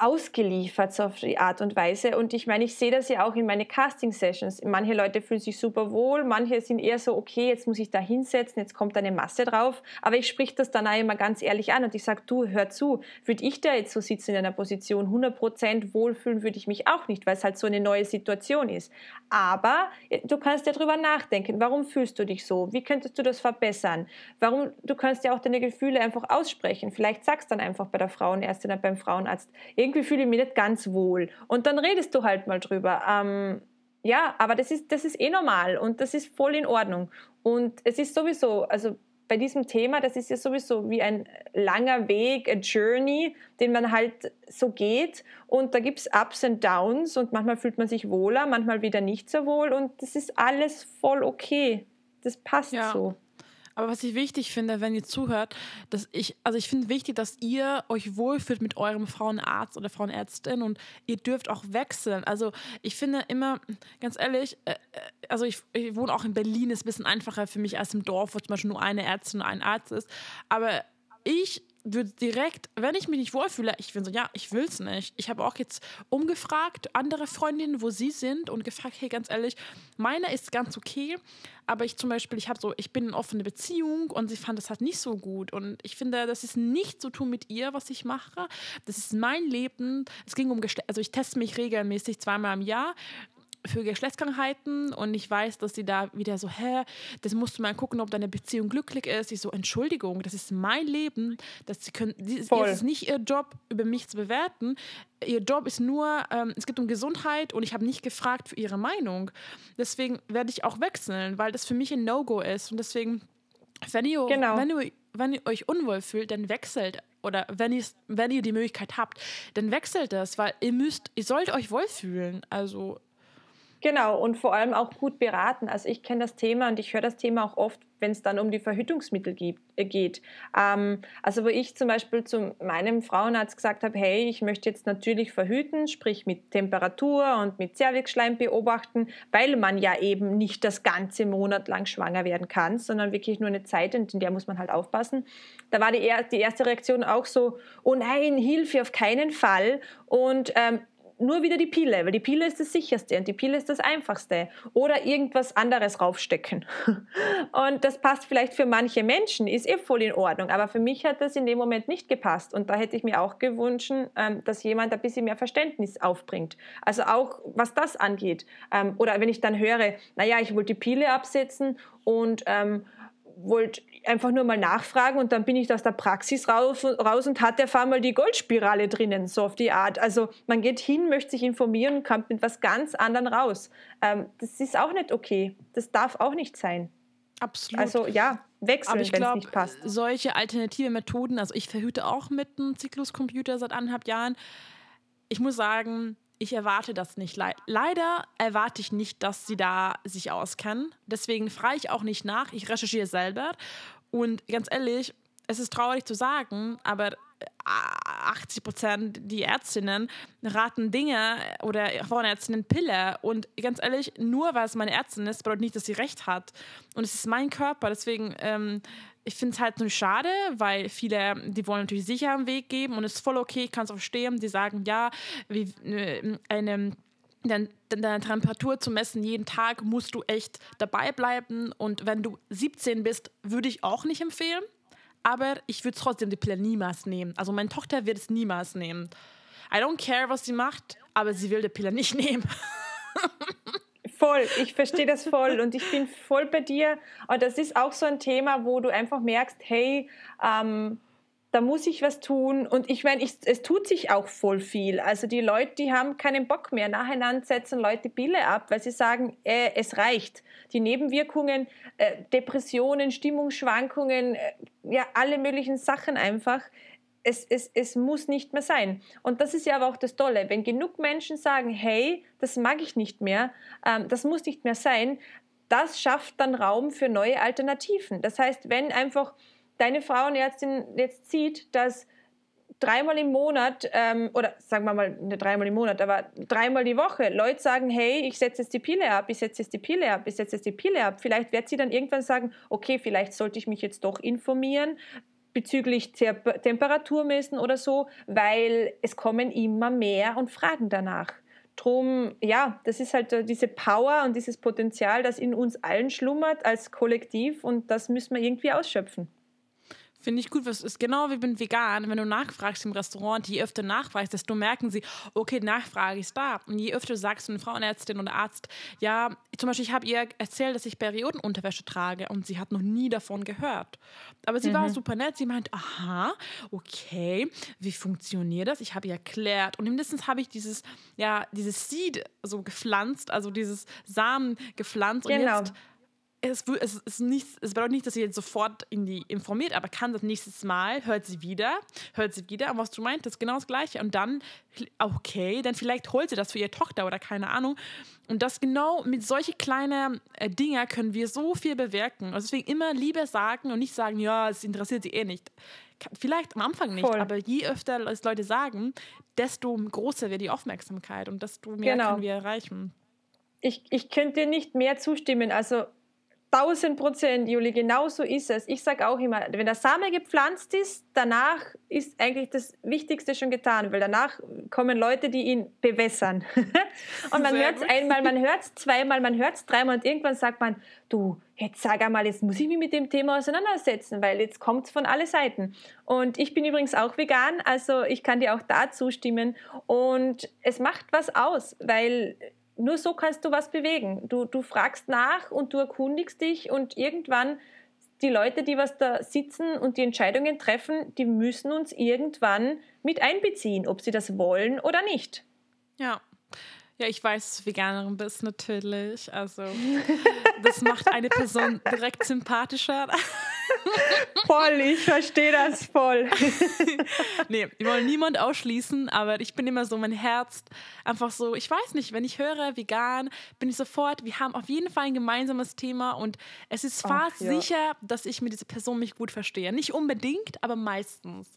Speaker 2: ausgeliefert so auf die Art und Weise. Und ich meine, ich sehe das ja auch in meine Casting-Sessions. Manche Leute fühlen sich super wohl, manche sind eher so, okay, jetzt muss ich da hinsetzen, jetzt kommt eine Masse drauf. Aber ich sprich das dann auch immer ganz ehrlich an und ich sage, du, hör zu, würde ich da jetzt so sitzen in einer Position, 100% wohlfühlen würde ich mich auch nicht, weil es halt so eine neue Situation ist. Aber äh, du kannst ja drüber nachdenken, warum fühlst du dich so? Wie könntest du das verbessern? Warum, du kannst ja auch deine Gefühle einfach aussprechen. Vielleicht sagst du dann einfach bei der Frauenärztin oder beim Frauenarzt, irgendwie fühle ich mich nicht ganz wohl. Und dann redest du halt mal drüber. Ähm, ja, aber das ist, das ist eh normal und das ist voll in Ordnung. Und es ist sowieso, also bei diesem Thema, das ist ja sowieso wie ein langer Weg, a Journey, den man halt so geht. Und da gibt es Ups und Downs und manchmal fühlt man sich wohler, manchmal wieder nicht so wohl und das ist alles voll okay. Das passt ja. so.
Speaker 1: Aber was ich wichtig finde, wenn ihr zuhört, dass ich, also ich finde wichtig, dass ihr euch wohlfühlt mit eurem Frauenarzt oder Frauenärztin und ihr dürft auch wechseln. Also ich finde immer, ganz ehrlich, äh, äh, also ich, ich wohne auch in Berlin, ist ein bisschen einfacher für mich als im Dorf, wo zum Beispiel nur eine Ärztin und ein Arzt ist. Aber ich würde direkt, wenn ich mich nicht wohlfühle, ich bin so, ja, ich will es nicht. Ich habe auch jetzt umgefragt, andere Freundinnen, wo sie sind und gefragt, hey, ganz ehrlich, meine ist ganz okay, aber ich zum Beispiel, ich habe so, ich bin in offene Beziehung und sie fand das halt nicht so gut und ich finde, das ist nicht zu tun mit ihr, was ich mache. Das ist mein Leben. Es ging um also ich teste mich regelmäßig zweimal im Jahr für Geschlechtskrankheiten und ich weiß, dass sie da wieder so, hä, das musst du mal gucken, ob deine Beziehung glücklich ist. Ich so, Entschuldigung, das ist mein Leben. Das sie können, das ist nicht ihr Job, über mich zu bewerten. Ihr Job ist nur, ähm, es geht um Gesundheit und ich habe nicht gefragt für ihre Meinung. Deswegen werde ich auch wechseln, weil das für mich ein No-Go ist. Und deswegen, wenn ihr, genau. wenn, ihr, wenn ihr euch unwohl fühlt, dann wechselt oder wenn, wenn ihr die Möglichkeit habt, dann wechselt das, weil ihr müsst, ihr sollt euch wohlfühlen. Also
Speaker 2: Genau, und vor allem auch gut beraten. Also ich kenne das Thema und ich höre das Thema auch oft, wenn es dann um die Verhütungsmittel gibt, äh, geht. Ähm, also wo ich zum Beispiel zu meinem Frauenarzt gesagt habe, hey, ich möchte jetzt natürlich verhüten, sprich mit Temperatur und mit Cervixschleim beobachten, weil man ja eben nicht das ganze Monat lang schwanger werden kann, sondern wirklich nur eine Zeit, in der muss man halt aufpassen. Da war die, die erste Reaktion auch so, oh nein, Hilfe auf keinen Fall. Und ähm, nur wieder die Pille, weil die Pille ist das sicherste und die Pille ist das einfachste. Oder irgendwas anderes raufstecken. Und das passt vielleicht für manche Menschen, ist eh voll in Ordnung. Aber für mich hat das in dem Moment nicht gepasst. Und da hätte ich mir auch gewünscht, ähm, dass jemand ein bisschen mehr Verständnis aufbringt. Also auch was das angeht. Ähm, oder wenn ich dann höre, naja, ich wollte die Pille absetzen und ähm, wollte einfach nur mal nachfragen und dann bin ich aus der Praxis raus, raus und hatte auf einmal die Goldspirale drinnen, so auf die Art. Also man geht hin, möchte sich informieren und kommt mit was ganz anderem raus. Ähm, das ist auch nicht okay. Das darf auch nicht sein.
Speaker 1: Absolut.
Speaker 2: Also ja, wechseln, wenn es nicht passt.
Speaker 1: Solche alternative Methoden, also ich verhüte auch mit einem Zykluscomputer seit anderthalb Jahren. Ich muss sagen, ich erwarte das nicht. Leider erwarte ich nicht, dass sie da sich auskennen. Deswegen frage ich auch nicht nach. Ich recherchiere selber. Und ganz ehrlich, es ist traurig zu sagen, aber 80 Prozent die Ärztinnen raten Dinge oder Frauenärztinnen Pille. Und ganz ehrlich, nur weil es meine Ärztin ist, bedeutet nicht, dass sie recht hat. Und es ist mein Körper. Deswegen, ähm, ich finde es halt nur schade, weil viele, die wollen natürlich sicher einen Weg geben und es ist voll okay, ich kann es auch verstehen. Die sagen, ja, wie äh, eine deine, deine Temperatur zu messen jeden Tag musst du echt dabei bleiben. Und wenn du 17 bist, würde ich auch nicht empfehlen aber ich würde trotzdem die Pille niemals nehmen. Also meine Tochter wird es niemals nehmen. I don't care, was sie macht, aber sie will die Pille nicht nehmen.
Speaker 2: Voll, ich verstehe das voll und ich bin voll bei dir. Und das ist auch so ein Thema, wo du einfach merkst, hey, ähm, da muss ich was tun. Und ich meine, es tut sich auch voll viel. Also die Leute, die haben keinen Bock mehr. Nacheinander setzen Leute Pille ab, weil sie sagen, äh, es reicht. Die Nebenwirkungen, äh, Depressionen, Stimmungsschwankungen, äh, ja, alle möglichen Sachen einfach. Es, es, es muss nicht mehr sein. Und das ist ja aber auch das Tolle. Wenn genug Menschen sagen, hey, das mag ich nicht mehr, ähm, das muss nicht mehr sein, das schafft dann Raum für neue Alternativen. Das heißt, wenn einfach deine Frauenärztin jetzt sieht, dass dreimal im Monat, ähm, oder sagen wir mal nicht dreimal im Monat, aber dreimal die Woche, Leute sagen, hey, ich setze jetzt die Pille ab, ich setze jetzt die Pille ab, ich setze jetzt die Pille ab. Vielleicht wird sie dann irgendwann sagen, okay, vielleicht sollte ich mich jetzt doch informieren bezüglich Temperaturmessen oder so, weil es kommen immer mehr und fragen danach. Drum, ja, das ist halt äh, diese Power und dieses Potenzial, das in uns allen schlummert als Kollektiv und das müssen wir irgendwie ausschöpfen.
Speaker 1: Finde ich gut. Was ist genau wie beim Vegan, wenn du nachfragst im Restaurant, je öfter nachfragst, desto merken sie, okay, Nachfrage ist da. Und je öfter sagst du eine Frauenärztin oder Arzt, ja, zum Beispiel, ich habe ihr erzählt, dass ich Periodenunterwäsche trage und sie hat noch nie davon gehört. Aber sie mhm. war super nett. Sie meint, aha, okay, wie funktioniert das? Ich habe ihr erklärt. Und mindestens habe ich dieses, ja, dieses Seed so gepflanzt, also dieses Samen gepflanzt. Genau. Und jetzt es, es, ist nicht, es bedeutet nicht, dass sie jetzt sofort in die informiert, aber kann das nächstes Mal, hört sie wieder, hört sie wieder, und was du meintest, genau das Gleiche. Und dann, okay, dann vielleicht holt sie das für ihre Tochter oder keine Ahnung. Und das genau mit solchen kleinen äh, Dinger können wir so viel bewirken. Also deswegen immer lieber sagen und nicht sagen, ja, es interessiert sie eh nicht. Vielleicht am Anfang nicht, Voll. aber je öfter es Leute sagen, desto größer wird die Aufmerksamkeit und desto mehr genau. können wir erreichen.
Speaker 2: Ich, ich könnte dir nicht mehr zustimmen. Also 1000 Prozent, Juli, genau so ist es. Ich sage auch immer, wenn der Same gepflanzt ist, danach ist eigentlich das Wichtigste schon getan, weil danach kommen Leute, die ihn bewässern. und man hört es einmal, man hört es zweimal, man hört es dreimal und irgendwann sagt man, du, jetzt sag einmal, jetzt muss ich mich mit dem Thema auseinandersetzen, weil jetzt kommt es von alle Seiten. Und ich bin übrigens auch vegan, also ich kann dir auch da zustimmen. Und es macht was aus, weil nur so kannst du was bewegen. Du, du fragst nach und du erkundigst dich und irgendwann die Leute, die was da sitzen und die Entscheidungen treffen, die müssen uns irgendwann mit einbeziehen, ob sie das wollen oder nicht.
Speaker 1: Ja. Ja, ich weiß, Veganerin bist, natürlich. Also, das macht eine Person direkt sympathischer.
Speaker 2: Voll, ich verstehe das voll.
Speaker 1: nee, ich wollen niemand ausschließen, aber ich bin immer so, mein Herz einfach so, ich weiß nicht, wenn ich höre vegan, bin ich sofort, wir haben auf jeden Fall ein gemeinsames Thema und es ist fast Ach, ja. sicher, dass ich mit dieser Person mich gut verstehe. Nicht unbedingt, aber meistens.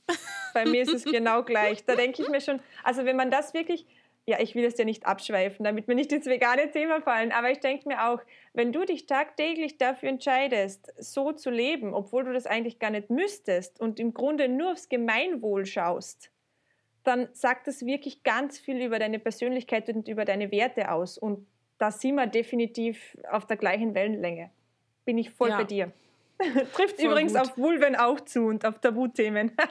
Speaker 2: Bei mir ist es genau gleich. Da denke ich mir schon, also wenn man das wirklich ja, ich will es ja nicht abschweifen, damit wir nicht ins vegane Thema fallen, aber ich denke mir auch, wenn du dich tagtäglich dafür entscheidest, so zu leben, obwohl du das eigentlich gar nicht müsstest und im Grunde nur aufs Gemeinwohl schaust, dann sagt das wirklich ganz viel über deine Persönlichkeit und über deine Werte aus. Und da sind wir definitiv auf der gleichen Wellenlänge. Bin ich voll ja. bei dir. Trifft voll übrigens gut. auf Vulven auch zu und auf Tabuthemen.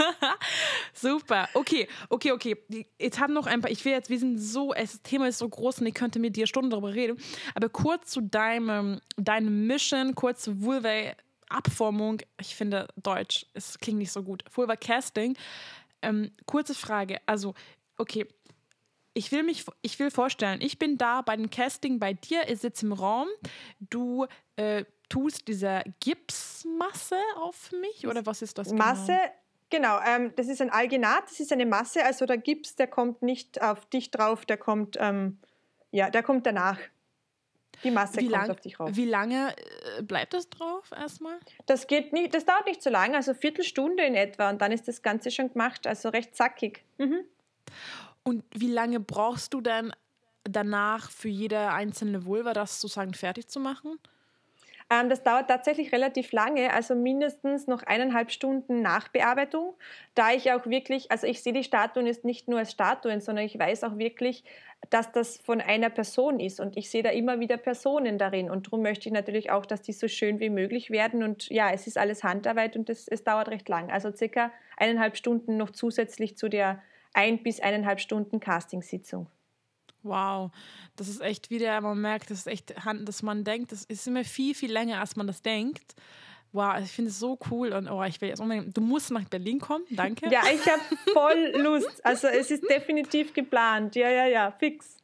Speaker 1: Super. Okay, okay, okay. Jetzt haben noch ein paar. Ich will jetzt, wir sind so, das Thema ist so groß und ich könnte mit dir Stunden darüber reden. Aber kurz zu deinem, deinem Mission, kurz zu Vulva Abformung. Ich finde Deutsch, es klingt nicht so gut. Vulva Casting. Ähm, kurze Frage. Also, okay. Ich will mich, ich will vorstellen, ich bin da bei dem Casting bei dir, ich sitze im Raum, du äh, tust diese Gipsmasse auf mich oder was ist das?
Speaker 2: Genau? Masse, genau, ähm, das ist ein Alginat, das ist eine Masse, also der Gips, der kommt nicht auf dich drauf, der kommt, ähm, ja, der kommt danach. Die Masse wie kommt lang, auf dich rauf.
Speaker 1: Wie lange äh, bleibt das drauf erstmal?
Speaker 2: Das geht nicht, das dauert nicht so lange, also Viertelstunde in etwa und dann ist das Ganze schon gemacht, also recht zackig. Mhm.
Speaker 1: Und wie lange brauchst du dann danach für jede einzelne Vulva das sozusagen fertig zu machen?
Speaker 2: Ähm, das dauert tatsächlich relativ lange, also mindestens noch eineinhalb Stunden Nachbearbeitung, da ich auch wirklich, also ich sehe die Statuen ist nicht nur als Statuen, sondern ich weiß auch wirklich, dass das von einer Person ist und ich sehe da immer wieder Personen darin. Und darum möchte ich natürlich auch, dass die so schön wie möglich werden. Und ja, es ist alles Handarbeit und es, es dauert recht lang, also circa eineinhalb Stunden noch zusätzlich zu der ein bis eineinhalb Stunden Castingsitzung.
Speaker 1: Wow, das ist echt wieder, man merkt, das ist echt, dass man denkt, das ist immer viel, viel länger, als man das denkt. Wow, ich finde es so cool und oh, ich will jetzt unbedingt, du musst nach Berlin kommen, danke.
Speaker 2: Ja, ich habe voll Lust. Also es ist definitiv geplant. Ja, ja, ja, fix.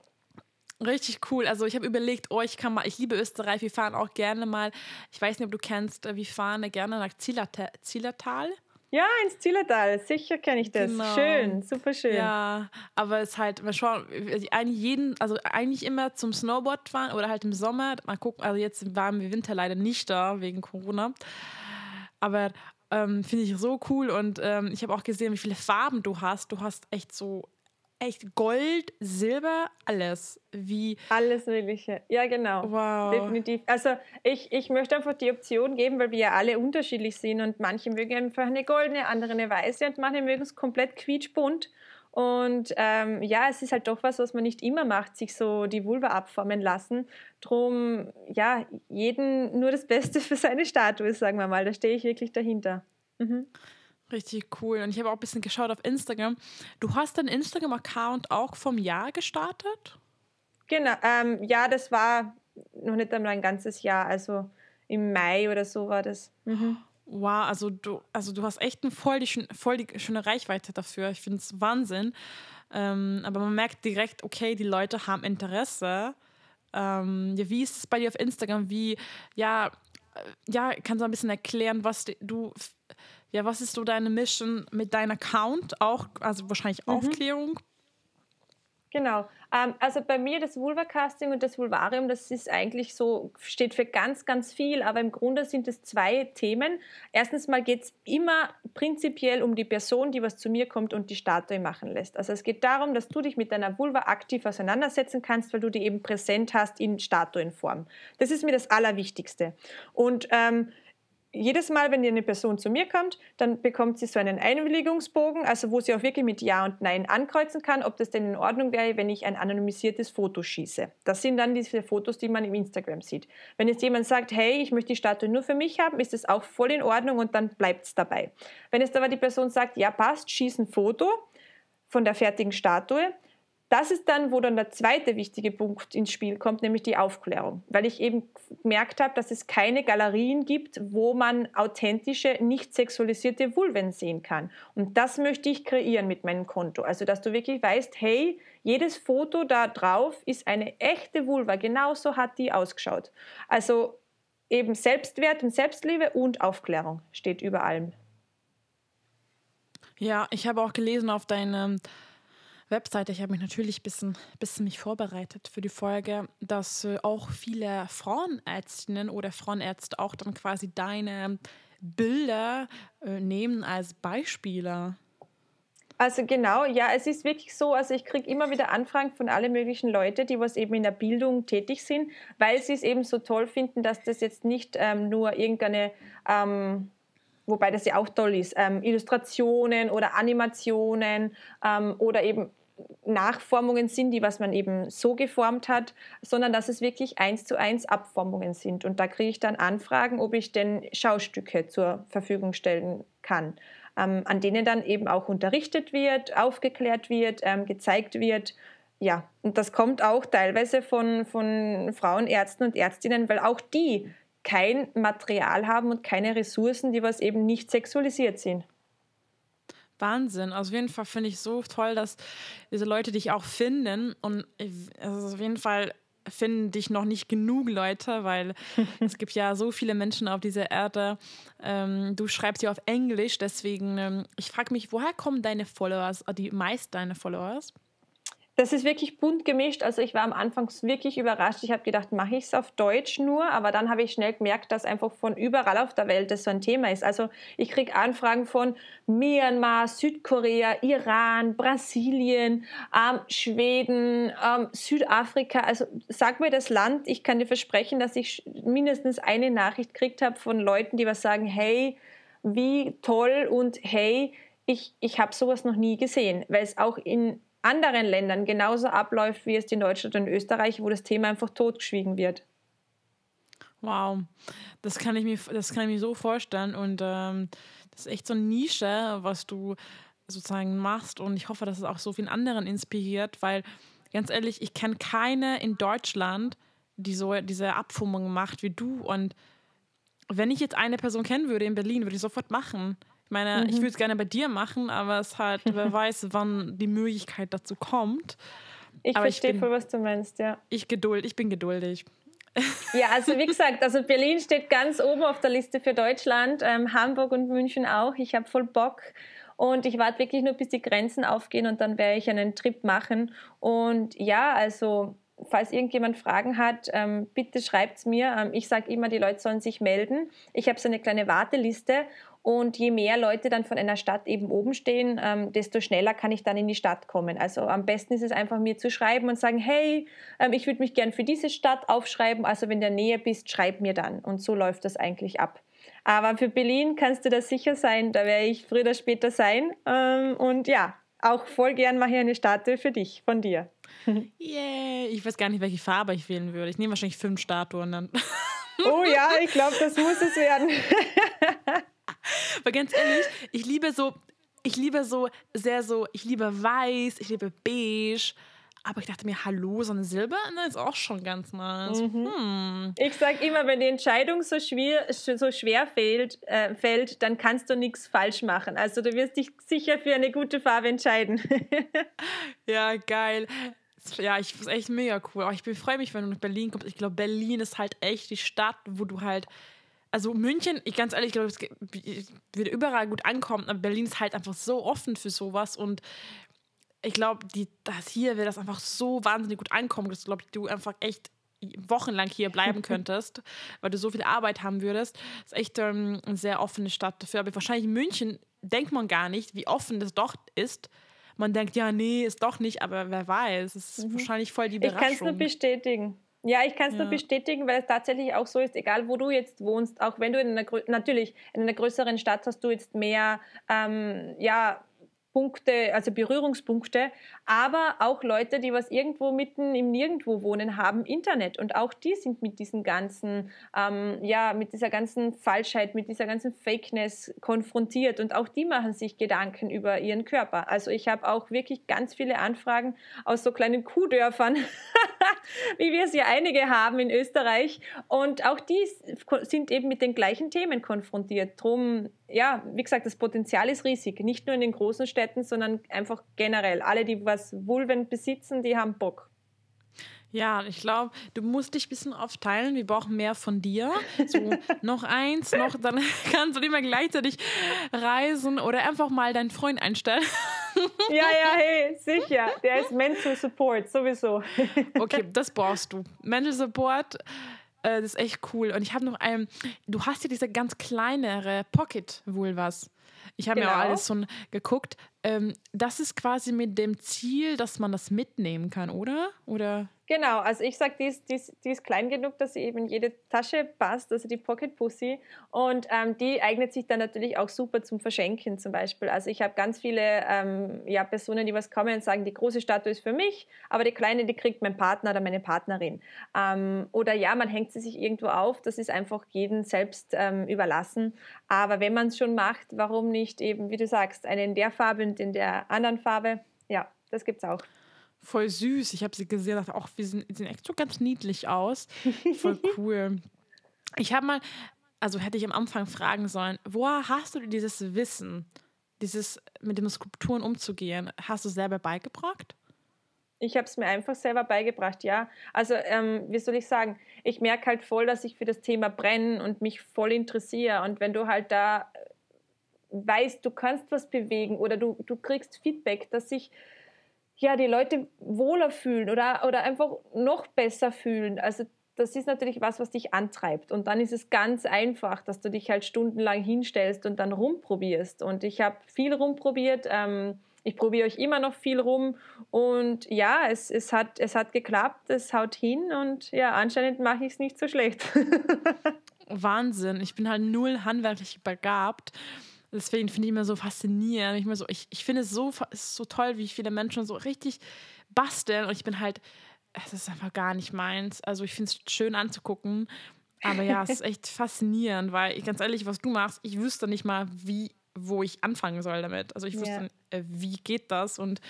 Speaker 1: Richtig cool. Also ich habe überlegt, oh, ich kann mal, ich liebe Österreich, wir fahren auch gerne mal, ich weiß nicht, ob du kennst, äh, wir fahren gerne nach Zillertal.
Speaker 2: Ja, ins Zillertal, sicher kenne ich das. Genau. Schön, super schön.
Speaker 1: Ja, aber es ist halt, wir schauen, eigentlich jeden, also eigentlich immer zum Snowboard fahren oder halt im Sommer. Mal gucken, also jetzt waren wir Winter leider nicht da wegen Corona. Aber ähm, finde ich so cool und ähm, ich habe auch gesehen, wie viele Farben du hast. Du hast echt so echt Gold, Silber, alles. Wie
Speaker 2: alles Mögliche. Ja, genau. Wow. Definitiv. Also ich, ich möchte einfach die Option geben, weil wir ja alle unterschiedlich sind und manche mögen einfach eine goldene, andere eine weiße und manche mögen es komplett quietschbunt. Und ähm, ja, es ist halt doch was, was man nicht immer macht, sich so die Vulva abformen lassen. Drum, ja, jeden nur das Beste für seine Statue, sagen wir mal. Da stehe ich wirklich dahinter. Mhm.
Speaker 1: Richtig cool. Und ich habe auch ein bisschen geschaut auf Instagram. Du hast deinen Instagram-Account auch vom Jahr gestartet?
Speaker 2: Genau, ähm, ja, das war noch nicht einmal ein ganzes Jahr, also im Mai oder so war das. Mhm.
Speaker 1: Wow, also du, also du hast echt eine voll die, voll die schöne Reichweite dafür. Ich finde es Wahnsinn. Ähm, aber man merkt direkt, okay, die Leute haben Interesse. Ähm, ja, wie ist es bei dir auf Instagram? Wie, ja, äh, ja, kannst du ein bisschen erklären, was du ja, was ist so deine Mission mit deinem Account? Auch, also wahrscheinlich mhm. Aufklärung.
Speaker 2: Genau. Ähm, also bei mir das Vulva-Casting und das Vulvarium, das ist eigentlich so, steht für ganz, ganz viel, aber im Grunde sind es zwei Themen. Erstens mal geht es immer prinzipiell um die Person, die was zu mir kommt und die Statue machen lässt. Also es geht darum, dass du dich mit deiner Vulva aktiv auseinandersetzen kannst, weil du die eben präsent hast in Statuenform. Das ist mir das Allerwichtigste. Und ähm, jedes Mal, wenn eine Person zu mir kommt, dann bekommt sie so einen Einwilligungsbogen, also wo sie auch wirklich mit Ja und Nein ankreuzen kann, ob das denn in Ordnung wäre, wenn ich ein anonymisiertes Foto schieße. Das sind dann diese Fotos, die man im Instagram sieht. Wenn jetzt jemand sagt, hey, ich möchte die Statue nur für mich haben, ist das auch voll in Ordnung und dann bleibt es dabei. Wenn jetzt aber die Person sagt, ja passt, schieß ein Foto von der fertigen Statue, das ist dann, wo dann der zweite wichtige Punkt ins Spiel kommt, nämlich die Aufklärung. Weil ich eben gemerkt habe, dass es keine Galerien gibt, wo man authentische, nicht sexualisierte Vulven sehen kann. Und das möchte ich kreieren mit meinem Konto. Also, dass du wirklich weißt, hey, jedes Foto da drauf ist eine echte Vulva. Genauso hat die ausgeschaut. Also eben Selbstwert und Selbstliebe und Aufklärung steht über allem.
Speaker 1: Ja, ich habe auch gelesen auf deinem Webseite. Ich habe mich natürlich ein bisschen, bisschen mich vorbereitet für die Folge, dass äh, auch viele Frauenärztinnen oder Frauenärzte auch dann quasi deine Bilder äh, nehmen als Beispiele.
Speaker 2: Also genau, ja, es ist wirklich so, also ich kriege immer wieder Anfragen von allen möglichen Leuten, die was eben in der Bildung tätig sind, weil sie es eben so toll finden, dass das jetzt nicht ähm, nur irgendeine ähm, wobei das ja auch toll ist, ähm, Illustrationen oder Animationen ähm, oder eben Nachformungen sind, die was man eben so geformt hat, sondern dass es wirklich eins zu eins Abformungen sind. Und da kriege ich dann Anfragen, ob ich denn Schaustücke zur Verfügung stellen kann. ähm, an denen dann eben auch unterrichtet wird, aufgeklärt wird, ähm, gezeigt wird. Ja, und das kommt auch teilweise von, von Frauenärzten und Ärztinnen, weil auch die kein Material haben und keine Ressourcen, die was eben nicht sexualisiert sind.
Speaker 1: Wahnsinn. Also auf jeden Fall finde ich so toll, dass diese Leute dich auch finden. Und also auf jeden Fall finden dich noch nicht genug Leute, weil es gibt ja so viele Menschen auf dieser Erde. Ähm, du schreibst ja auf Englisch, deswegen, ähm, ich frage mich, woher kommen deine Followers, die meisten deine Followers?
Speaker 2: Das ist wirklich bunt gemischt. Also ich war am Anfang wirklich überrascht. Ich habe gedacht, mache ich es auf Deutsch nur, aber dann habe ich schnell gemerkt, dass einfach von überall auf der Welt das so ein Thema ist. Also ich kriege Anfragen von Myanmar, Südkorea, Iran, Brasilien, ähm, Schweden, ähm, Südafrika. Also sag mir das Land. Ich kann dir versprechen, dass ich mindestens eine Nachricht gekriegt habe von Leuten, die was sagen, hey, wie toll und hey, ich, ich habe sowas noch nie gesehen, weil es auch in anderen Ländern genauso abläuft, wie es in Deutschland und Österreich, wo das Thema einfach totgeschwiegen wird.
Speaker 1: Wow, das kann ich mir, das kann ich mir so vorstellen und ähm, das ist echt so eine Nische, was du sozusagen machst und ich hoffe, dass es auch so vielen anderen inspiriert, weil ganz ehrlich, ich kenne keine in Deutschland, die so diese Abfummung macht wie du und wenn ich jetzt eine Person kennen würde in Berlin, würde ich sofort machen. Ich meine, mhm. ich würde es gerne bei dir machen, aber es halt, wer weiß, wann die Möglichkeit dazu kommt.
Speaker 2: Ich aber verstehe voll, was du meinst, ja.
Speaker 1: Ich geduld, ich bin geduldig.
Speaker 2: Ja, also wie gesagt, also Berlin steht ganz oben auf der Liste für Deutschland, ähm, Hamburg und München auch. Ich habe voll Bock. Und ich warte wirklich nur, bis die Grenzen aufgehen und dann werde ich einen Trip machen. Und ja, also falls irgendjemand Fragen hat, ähm, bitte schreibt es mir. Ähm, ich sage immer, die Leute sollen sich melden. Ich habe so eine kleine Warteliste und je mehr Leute dann von einer Stadt eben oben stehen, ähm, desto schneller kann ich dann in die Stadt kommen. Also am besten ist es einfach mir zu schreiben und sagen, hey, ähm, ich würde mich gern für diese Stadt aufschreiben. Also wenn du in der Nähe bist, schreib mir dann. Und so läuft das eigentlich ab. Aber für Berlin kannst du da sicher sein, da werde ich früher oder später sein. Ähm, und ja, auch voll gern mache ich eine Statue für dich, von dir.
Speaker 1: Yeah, ich weiß gar nicht, welche Farbe ich wählen würde. Ich nehme wahrscheinlich fünf Statuen dann.
Speaker 2: Oh ja, ich glaube, das muss es werden.
Speaker 1: Weil ganz ehrlich, ich liebe so, ich liebe so sehr so, ich liebe weiß, ich liebe beige. Aber ich dachte mir, hallo, so eine Silber ist auch schon ganz nice. Mhm. Hm.
Speaker 2: Ich sage immer, wenn die Entscheidung so schwer, so schwer fällt, äh, fällt, dann kannst du nichts falsch machen. Also du wirst dich sicher für eine gute Farbe entscheiden.
Speaker 1: ja, geil. Ja, ich ist echt mega cool. Ich freue mich, wenn du nach Berlin kommst. Ich glaube, Berlin ist halt echt die Stadt, wo du halt also München, ich ganz ehrlich, glaube, es wird überall gut ankommen, aber Berlin ist halt einfach so offen für sowas und ich glaube, das hier wird das einfach so wahnsinnig gut ankommen, dass glaube du einfach echt wochenlang hier bleiben könntest, weil du so viel Arbeit haben würdest. Das ist echt ähm, eine sehr offene Stadt dafür. Aber wahrscheinlich in München denkt man gar nicht, wie offen das doch ist. Man denkt, ja, nee, ist doch nicht, aber wer weiß, es ist mhm. wahrscheinlich voll die Überraschung.
Speaker 2: Ich kann es nur bestätigen. Ja, ich kann es ja. nur bestätigen, weil es tatsächlich auch so ist, egal wo du jetzt wohnst, auch wenn du in einer, natürlich in einer größeren Stadt hast du jetzt mehr, ähm, ja, Punkte, also Berührungspunkte, aber auch Leute, die was irgendwo mitten im Nirgendwo wohnen, haben Internet und auch die sind mit diesen ganzen, ähm, ja, mit dieser ganzen Falschheit, mit dieser ganzen Fakeness konfrontiert und auch die machen sich Gedanken über ihren Körper. Also ich habe auch wirklich ganz viele Anfragen aus so kleinen Kuhdörfern, wie wir es ja einige haben in Österreich und auch die sind eben mit den gleichen Themen konfrontiert. Drum ja, wie gesagt, das Potenzial ist riesig. Nicht nur in den großen Städten, sondern einfach generell. Alle, die was Vulven besitzen, die haben Bock.
Speaker 1: Ja, ich glaube, du musst dich ein bisschen aufteilen. Wir brauchen mehr von dir. So, noch eins, noch, dann kannst du immer gleichzeitig reisen oder einfach mal deinen Freund einstellen.
Speaker 2: Ja, ja, hey, sicher. Der ist Mental Support, sowieso.
Speaker 1: Okay, das brauchst du. Mental Support äh, das ist echt cool. Und ich habe noch einen, du hast ja diese ganz kleinere Pocket Vulvas. Ich habe genau. mir auch alles schon geguckt. Ähm, das ist quasi mit dem Ziel, dass man das mitnehmen kann, oder? Oder?
Speaker 2: Genau, also ich sage, die ist, die, ist, die ist klein genug, dass sie eben in jede Tasche passt, also die Pocket Pussy. Und ähm, die eignet sich dann natürlich auch super zum Verschenken zum Beispiel. Also ich habe ganz viele ähm, ja, Personen, die was kommen und sagen, die große Statue ist für mich, aber die kleine, die kriegt mein Partner oder meine Partnerin. Ähm, oder ja, man hängt sie sich irgendwo auf, das ist einfach jedem selbst ähm, überlassen. Aber wenn man es schon macht, warum nicht eben, wie du sagst, eine in der Farbe und in der anderen Farbe. Ja, das gibt's auch.
Speaker 1: Voll süß. Ich habe sie gesehen, dachte auch, wir sehen, sehen echt so ganz niedlich aus. Voll cool. Ich habe mal, also hätte ich am Anfang fragen sollen, woher hast du dieses Wissen, dieses mit den Skulpturen umzugehen? Hast du selber beigebracht?
Speaker 2: Ich habe es mir einfach selber beigebracht, ja. Also, ähm, wie soll ich sagen, ich merke halt voll, dass ich für das Thema brenne und mich voll interessiere. Und wenn du halt da weißt, du kannst was bewegen oder du, du kriegst Feedback, dass sich ja, die Leute wohler fühlen oder, oder einfach noch besser fühlen. Also das ist natürlich was, was dich antreibt. Und dann ist es ganz einfach, dass du dich halt stundenlang hinstellst und dann rumprobierst. Und ich habe viel rumprobiert. Ähm, ich probiere euch immer noch viel rum. Und ja, es, es, hat, es hat geklappt, es haut hin. Und ja, anscheinend mache ich es nicht so schlecht.
Speaker 1: Wahnsinn. Ich bin halt null handwerklich begabt. Deswegen finde ich immer so faszinierend. Ich, so, ich, ich finde es so, es so toll, wie viele Menschen so richtig basteln. Und ich bin halt, es ist einfach gar nicht meins. Also ich finde es schön anzugucken. Aber ja, es ist echt faszinierend, weil ich ganz ehrlich, was du machst, ich wüsste nicht mal, wie, wo ich anfangen soll damit. Also ich wüsste, ja. äh, wie geht das und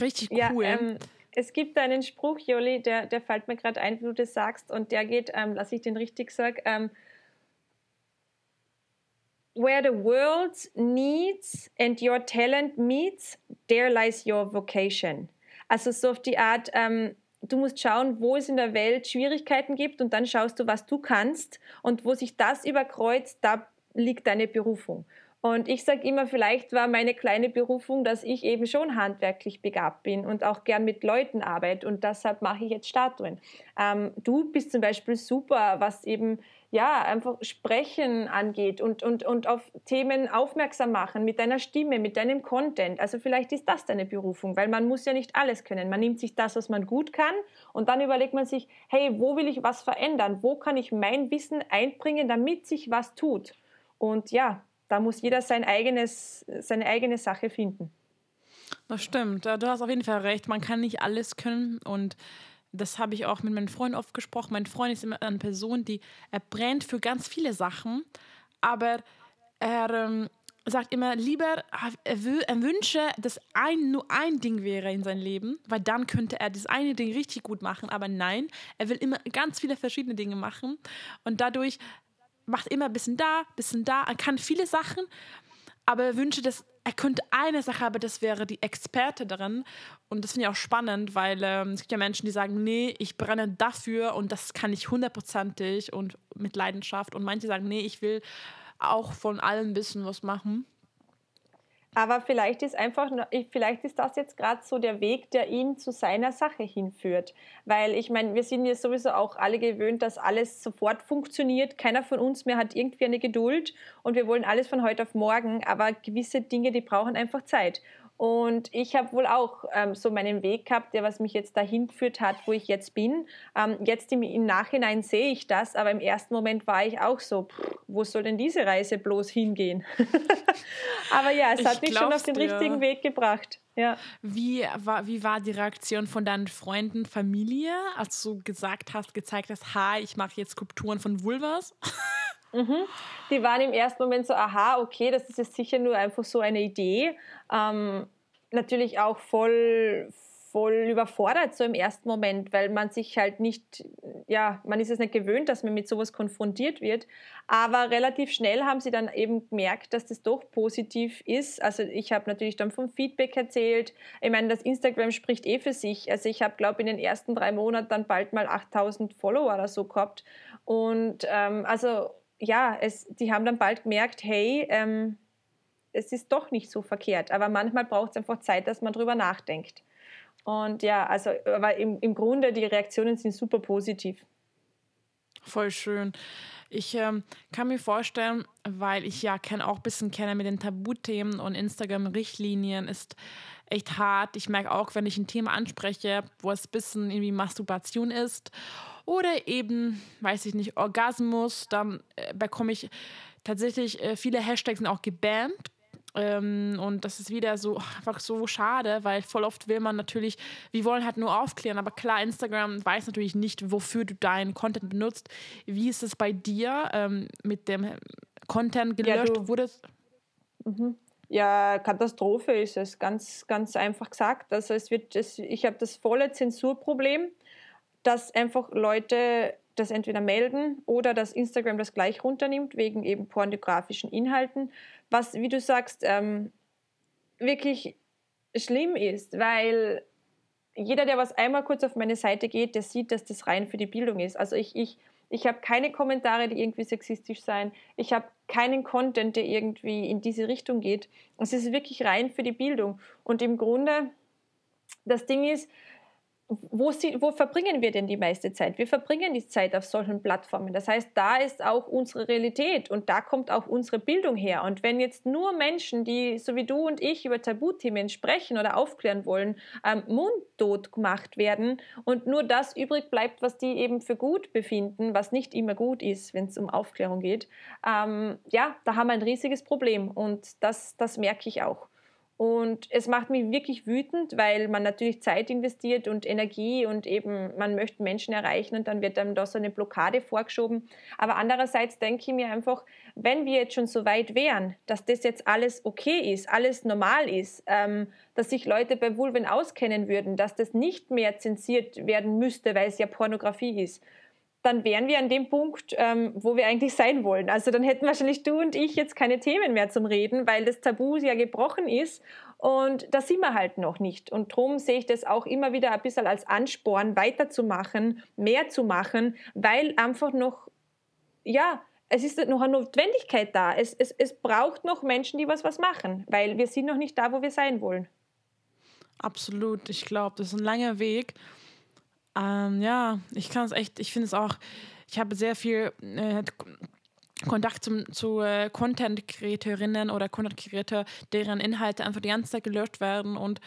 Speaker 1: richtig cool. Ja, ähm,
Speaker 2: es gibt einen Spruch, Joli, der, der fällt mir gerade ein, wie du das sagst, und der geht, ähm, lass ich den richtig sagen, ähm, where the world's needs and your talent meets, there lies your vocation. Also so auf die Art, ähm, du musst schauen, wo es in der Welt Schwierigkeiten gibt und dann schaust du, was du kannst und wo sich das überkreuzt, da liegt deine Berufung. Und ich sage immer, vielleicht war meine kleine Berufung, dass ich eben schon handwerklich begabt bin und auch gern mit Leuten arbeite und deshalb mache ich jetzt Statuen. Ähm, du bist zum Beispiel super, was eben ja, einfach Sprechen angeht und, und, und auf Themen aufmerksam machen mit deiner Stimme, mit deinem Content. Also vielleicht ist das deine Berufung, weil man muss ja nicht alles können. Man nimmt sich das, was man gut kann und dann überlegt man sich, hey, wo will ich was verändern? Wo kann ich mein Wissen einbringen, damit sich was tut? Und ja, da muss jeder sein eigenes, seine eigene Sache finden.
Speaker 1: Das stimmt. Du hast auf jeden Fall recht. Man kann nicht alles können und das habe ich auch mit meinen Freunden oft gesprochen. Mein Freund ist immer eine Person, die er brennt für ganz viele Sachen, aber er ähm, sagt immer lieber, er, will, er wünsche, dass ein, nur ein Ding wäre in seinem Leben, weil dann könnte er das eine Ding richtig gut machen. Aber nein, er will immer ganz viele verschiedene Dinge machen und dadurch macht immer ein bisschen da, ein bisschen da. Er kann viele Sachen, aber er wünsche, dass er könnte eine Sache, aber das wäre die Experte darin. Und das finde ich auch spannend, weil ähm, es gibt ja Menschen, die sagen, nee, ich brenne dafür und das kann ich hundertprozentig und mit Leidenschaft. Und manche sagen, nee, ich will auch von allem bisschen was machen.
Speaker 2: Aber vielleicht ist einfach, vielleicht ist das jetzt gerade so der Weg, der ihn zu seiner Sache hinführt. Weil ich meine, wir sind ja sowieso auch alle gewöhnt, dass alles sofort funktioniert. Keiner von uns mehr hat irgendwie eine Geduld und wir wollen alles von heute auf morgen. Aber gewisse Dinge, die brauchen einfach Zeit. Und ich habe wohl auch ähm, so meinen Weg gehabt, der was mich jetzt dahin geführt hat, wo ich jetzt bin. Ähm, jetzt im, im, Nachhinein sehe ich das, aber im ersten Moment war ich auch so, pff, wo soll denn diese Reise bloß hingehen? aber ja, es ich hat mich schon auf den dir. richtigen Weg gebracht. Ja.
Speaker 1: Wie, war, wie war die Reaktion von deinen Freunden, Familie, als du gesagt hast, gezeigt hast, hi, ich mache jetzt Skulpturen von Vulvas?
Speaker 2: Mhm. Die waren im ersten Moment so, aha, okay, das ist jetzt sicher nur einfach so eine Idee. Ähm, natürlich auch voll, voll überfordert so im ersten Moment, weil man sich halt nicht, ja, man ist es nicht gewöhnt, dass man mit sowas konfrontiert wird. Aber relativ schnell haben sie dann eben gemerkt, dass das doch positiv ist. Also ich habe natürlich dann vom Feedback erzählt. Ich meine, das Instagram spricht eh für sich. Also ich habe, glaube in den ersten drei Monaten dann bald mal 8000 Follower oder so gehabt. Und ähm, also ja, es, die haben dann bald gemerkt, hey, ähm, es ist doch nicht so verkehrt. Aber manchmal braucht es einfach Zeit, dass man drüber nachdenkt. Und ja, also, aber im, im Grunde, die Reaktionen sind super positiv.
Speaker 1: Voll schön. Ich ähm, kann mir vorstellen, weil ich ja kenn, auch ein bisschen kenne mit den Tabuthemen und Instagram-Richtlinien, ist echt hart. Ich merke auch, wenn ich ein Thema anspreche, wo es ein bisschen irgendwie Masturbation ist oder eben, weiß ich nicht, Orgasmus, dann äh, bekomme ich tatsächlich äh, viele Hashtags sind auch gebannt. Ähm, und das ist wieder so einfach so schade, weil voll oft will man natürlich, wir wollen halt nur aufklären, aber klar, Instagram weiß natürlich nicht, wofür du deinen Content benutzt. Wie ist es bei dir ähm, mit dem Content gelöscht? Ja,
Speaker 2: wurde Mhm. Ja, Katastrophe ist es, ganz, ganz einfach gesagt. Also es wird, es, ich habe das volle Zensurproblem, dass einfach Leute das entweder melden oder dass Instagram das gleich runternimmt wegen eben pornografischen Inhalten, was, wie du sagst, ähm, wirklich schlimm ist, weil jeder, der was einmal kurz auf meine Seite geht, der sieht, dass das rein für die Bildung ist. Also ich, ich, ich habe keine Kommentare, die irgendwie sexistisch sein. Ich habe keinen Content, der irgendwie in diese Richtung geht. Es ist wirklich rein für die Bildung. Und im Grunde, das Ding ist, wo, sie, wo, verbringen wir denn die meiste Zeit? Wir verbringen die Zeit auf solchen Plattformen. Das heißt, da ist auch unsere Realität und da kommt auch unsere Bildung her. Und wenn jetzt nur Menschen, die so wie du und ich über Tabuthemen sprechen oder aufklären wollen, ähm, mundtot gemacht werden und nur das übrig bleibt, was die eben für gut befinden, was nicht immer gut ist, wenn es um Aufklärung geht, ähm, ja, da haben wir ein riesiges Problem und das, das merke ich auch. Und es macht mich wirklich wütend, weil man natürlich Zeit investiert und Energie und eben man möchte Menschen erreichen und dann wird einem da so eine Blockade vorgeschoben. Aber andererseits denke ich mir einfach, wenn wir jetzt schon so weit wären, dass das jetzt alles okay ist, alles normal ist, ähm, dass sich Leute bei Vulven auskennen würden, dass das nicht mehr zensiert werden müsste, weil es ja Pornografie ist, dann wären wir an dem Punkt, ähm, wo wir eigentlich sein wollen. Also dann hätten wahrscheinlich du und ich jetzt keine Themen mehr zum Reden, weil das Tabu ja gebrochen ist und da sind wir halt noch nicht. Und darum sehe ich das auch immer wieder ein bisschen als Ansporn, weiterzumachen, mehr zu machen, weil einfach noch, ja, es ist noch eine Notwendigkeit da. Es, es, es braucht noch Menschen, die was, was machen, weil wir sind noch nicht da, wo wir sein wollen.
Speaker 1: Absolut. Ich glaube, das ist ein langer Weg. Ähm, ja, ich kann es echt, ich finde es auch, ich habe sehr viel äh, Kontakt zum, zu äh, Content-Kreatorinnen oder Content-Creator, deren Inhalte einfach die ganze Zeit gelöscht werden. Und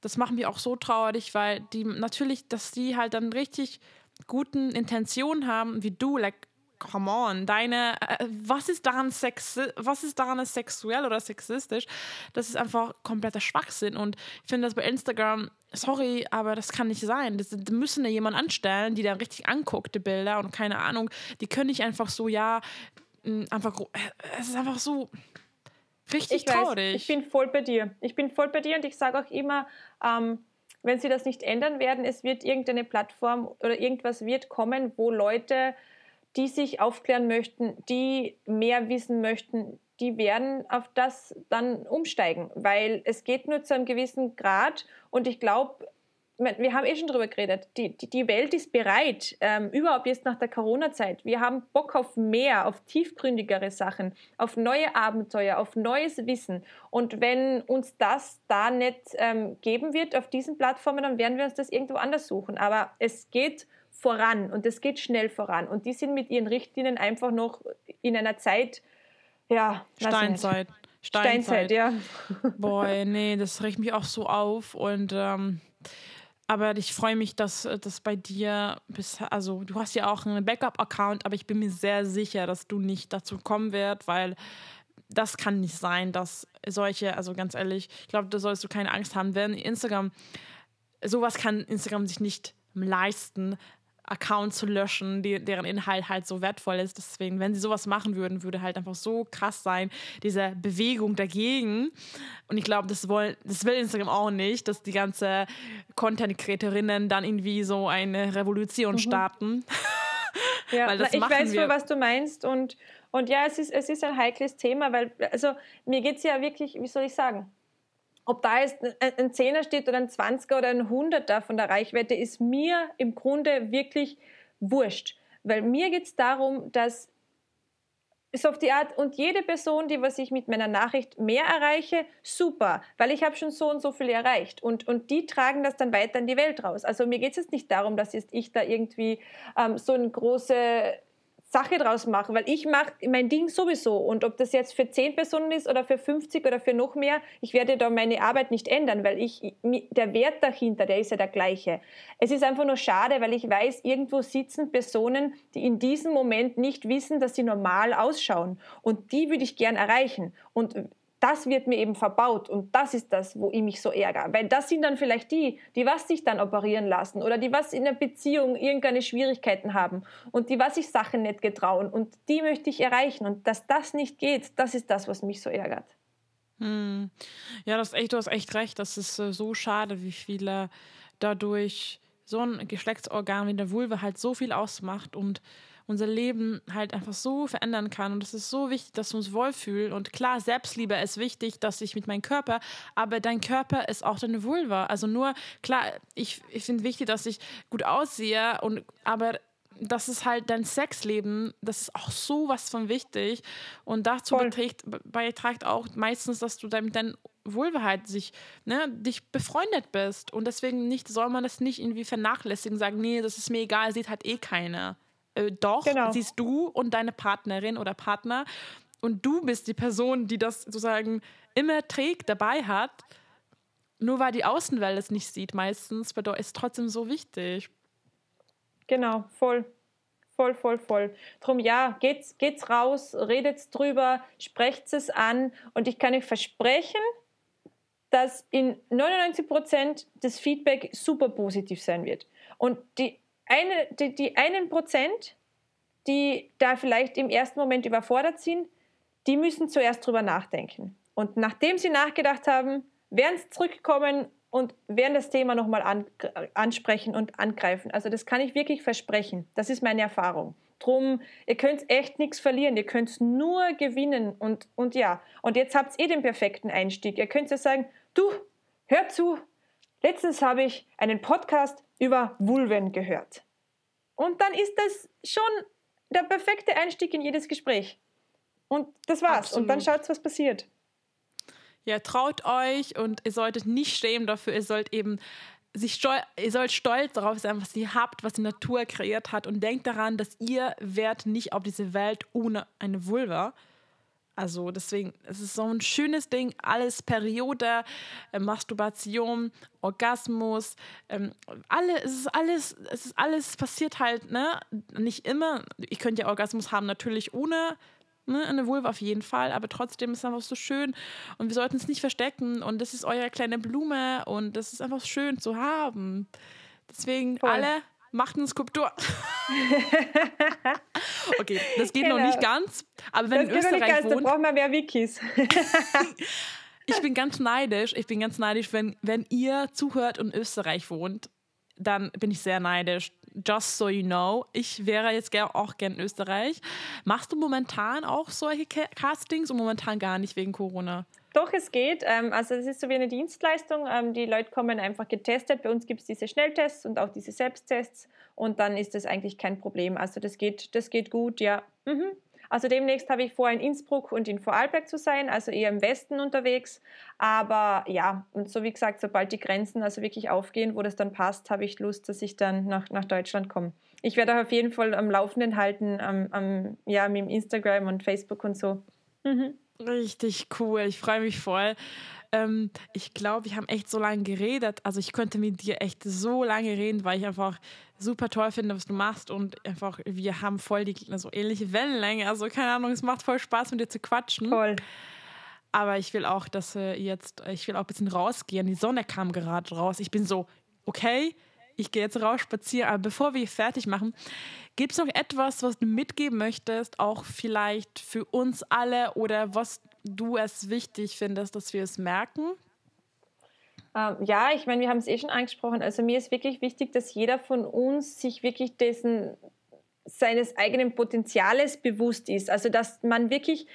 Speaker 1: das macht mich auch so traurig, weil die natürlich, dass die halt dann richtig guten Intentionen haben, wie du, like, come on, deine, äh, was ist daran sexi was ist daran sexuell oder sexistisch? Das ist einfach kompletter Schwachsinn und ich finde das bei Instagram, sorry, aber das kann nicht sein. Das, da müssen da jemand anstellen, die da richtig anguckt, die Bilder und keine Ahnung, die können nicht einfach so, ja, einfach, äh, es ist einfach so richtig ich traurig.
Speaker 2: Weiß, ich bin voll bei dir. Ich bin voll bei dir und ich sage auch immer, ähm, wenn sie das nicht ändern werden, es wird irgendeine Plattform oder irgendwas wird kommen, wo Leute die sich aufklären möchten, die mehr wissen möchten, die werden auf das dann umsteigen, weil es geht nur zu einem gewissen Grad und ich glaube, wir haben eh schon drüber geredet, die, die, die Welt ist bereit, ähm, überhaupt jetzt nach der Corona-Zeit. Wir haben Bock auf mehr, auf tiefgründigere Sachen, auf neue Abenteuer, auf neues Wissen. Und wenn uns das da nicht ähm, geben wird auf diesen Plattformen, dann werden wir uns das irgendwo anders suchen. Aber es geht voran und es geht schnell voran. Und die sind mit ihren Richtlinien einfach noch in einer Zeit, ja,
Speaker 1: Steinzeit.
Speaker 2: Steinzeit. Steinzeit, ja.
Speaker 1: Boah, nee, das regt mich auch so auf. Und ähm, aber ich freue mich, dass das bei dir bis, also du hast ja auch einen Backup-Account, aber ich bin mir sehr sicher, dass du nicht dazu kommen wirst, weil das kann nicht sein, dass solche, also ganz ehrlich, ich glaube, da sollst du keine Angst haben, wenn Instagram, sowas kann Instagram sich nicht leisten, Account zu löschen, die, deren Inhalt halt so wertvoll ist. Deswegen, wenn sie sowas machen würden, würde halt einfach so krass sein, diese Bewegung dagegen. Und ich glaube, das, das will Instagram auch nicht, dass die ganze Content-Kreatorinnen dann irgendwie so eine Revolution mhm. starten.
Speaker 2: Ja, Na, ich weiß wohl, was du meinst und, und ja, es ist, es ist ein heikles Thema, weil, also mir geht es ja wirklich, wie soll ich sagen, ob da jetzt ein Zehner steht oder ein Zwanziger oder ein Hunderter von der Reichweite, ist mir im Grunde wirklich wurscht. Weil mir geht es darum, dass so auf die Art und jede Person, die was ich mit meiner Nachricht mehr erreiche, super, weil ich habe schon so und so viel erreicht und, und die tragen das dann weiter in die Welt raus. Also mir geht es jetzt nicht darum, dass jetzt ich da irgendwie ähm, so eine große Sache draus machen, weil ich mache mein Ding sowieso. Und ob das jetzt für 10 Personen ist oder für 50 oder für noch mehr, ich werde da meine Arbeit nicht ändern, weil ich, der Wert dahinter, der ist ja der gleiche. Es ist einfach nur schade, weil ich weiß, irgendwo sitzen Personen, die in diesem Moment nicht wissen, dass sie normal ausschauen. Und die würde ich gern erreichen. Und das wird mir eben verbaut und das ist das, wo ich mich so ärgere. Weil das sind dann vielleicht die, die was sich dann operieren lassen oder die was in der Beziehung irgendeine Schwierigkeiten haben und die was sich Sachen nicht getrauen und die möchte ich erreichen und dass das nicht geht, das ist das, was mich so ärgert.
Speaker 1: Hm. Ja, das echt, du hast echt recht. Das ist äh, so schade, wie viele dadurch so ein Geschlechtsorgan wie der Vulva halt so viel ausmacht und unser Leben halt einfach so verändern kann. Und es ist so wichtig, dass wir uns wohlfühlen. Und klar, Selbstliebe ist wichtig, dass ich mit meinem Körper, aber dein Körper ist auch deine Vulva. Also nur, klar, ich, ich finde wichtig, dass ich gut aussehe, und, aber das ist halt dein Sexleben, das ist auch so was von wichtig. Und dazu beiträgt, beiträgt auch meistens, dass du mit deinen Wohlbeheit sich, ne, dich befreundet bist. Und deswegen nicht, soll man das nicht irgendwie vernachlässigen, sagen, nee, das ist mir egal, sieht halt eh keiner. Äh, doch, genau. siehst du und deine Partnerin oder Partner. Und du bist die Person, die das sozusagen immer trägt, dabei hat. Nur weil die Außenwelt es nicht sieht, meistens, ist es trotzdem so wichtig.
Speaker 2: Genau, voll. Voll, voll, voll. Drum ja, geht's, geht's raus, redet drüber, sprecht es an und ich kann euch versprechen, dass in 99 Prozent das Feedback super positiv sein wird. Und die, eine, die, die einen Prozent, die da vielleicht im ersten Moment überfordert sind, die müssen zuerst drüber nachdenken. Und nachdem sie nachgedacht haben, werden sie zurückkommen und werden das Thema nochmal an, ansprechen und angreifen. Also das kann ich wirklich versprechen. Das ist meine Erfahrung. Drum, ihr könnt echt nichts verlieren, ihr könnt nur gewinnen und, und ja. Und jetzt habt ihr eh den perfekten Einstieg. Ihr könnt ja sagen, du, hör zu, letztens habe ich einen Podcast über Vulven gehört. Und dann ist das schon der perfekte Einstieg in jedes Gespräch. Und das war's. Absolut. Und dann schaut, was passiert.
Speaker 1: Ja, traut euch und ihr solltet nicht schämen dafür. Ihr sollt eben sich stol ihr sollt stolz darauf sein, was ihr habt, was die Natur kreiert hat und denkt daran, dass ihr werdet nicht auf diese Welt ohne eine Vulva. Also deswegen, es ist so ein schönes Ding, alles Periode, äh, Masturbation, Orgasmus, ähm, alle, es ist alles, es ist alles passiert halt, ne? Nicht immer. Ihr könnt ja Orgasmus haben, natürlich ohne Ne, eine Vulva auf jeden Fall, aber trotzdem ist es einfach so schön und wir sollten es nicht verstecken und das ist eure kleine Blume und das ist einfach schön zu haben. Deswegen Voll. alle macht eine Skulptur. okay, das geht genau. noch nicht ganz, aber wenn das in Österreich ganz, wohnt,
Speaker 2: da braucht man mehr Wikis.
Speaker 1: ich bin ganz neidisch, ich bin ganz neidisch, wenn, wenn ihr zuhört und in Österreich wohnt, dann bin ich sehr neidisch just so you know, ich wäre jetzt auch gern in Österreich. Machst du momentan auch solche Castings und momentan gar nicht wegen Corona?
Speaker 2: Doch, es geht. Ähm, also es ist so wie eine Dienstleistung. Ähm, die Leute kommen einfach getestet. Bei uns gibt es diese Schnelltests und auch diese Selbsttests und dann ist das eigentlich kein Problem. Also das geht, das geht gut, ja. Mhm. Also demnächst habe ich vor, in Innsbruck und in Vorarlberg zu sein, also eher im Westen unterwegs. Aber ja, und so wie gesagt, sobald die Grenzen also wirklich aufgehen, wo das dann passt, habe ich Lust, dass ich dann nach, nach Deutschland komme. Ich werde auf jeden Fall am Laufenden halten, am, am, ja, mit Instagram und Facebook und so.
Speaker 1: Mhm. Richtig cool, ich freue mich voll. Ähm, ich glaube, wir haben echt so lange geredet. Also ich könnte mit dir echt so lange reden, weil ich einfach super toll finde, was du machst und einfach, wir haben voll die so ähnliche Wellenlänge. Also keine Ahnung, es macht voll Spaß, mit dir zu quatschen. Voll. Aber ich will auch, dass wir jetzt, ich will auch ein bisschen rausgehen. Die Sonne kam gerade raus. Ich bin so, okay, ich gehe jetzt raus spazieren. Aber bevor wir fertig machen, gibt es noch etwas, was du mitgeben möchtest, auch vielleicht für uns alle oder was du es wichtig findest, dass wir es merken?
Speaker 2: Ähm, ja, ich meine, wir haben es eh schon angesprochen. Also mir ist wirklich wichtig, dass jeder von uns sich wirklich dessen seines eigenen Potenziales bewusst ist. Also dass man wirklich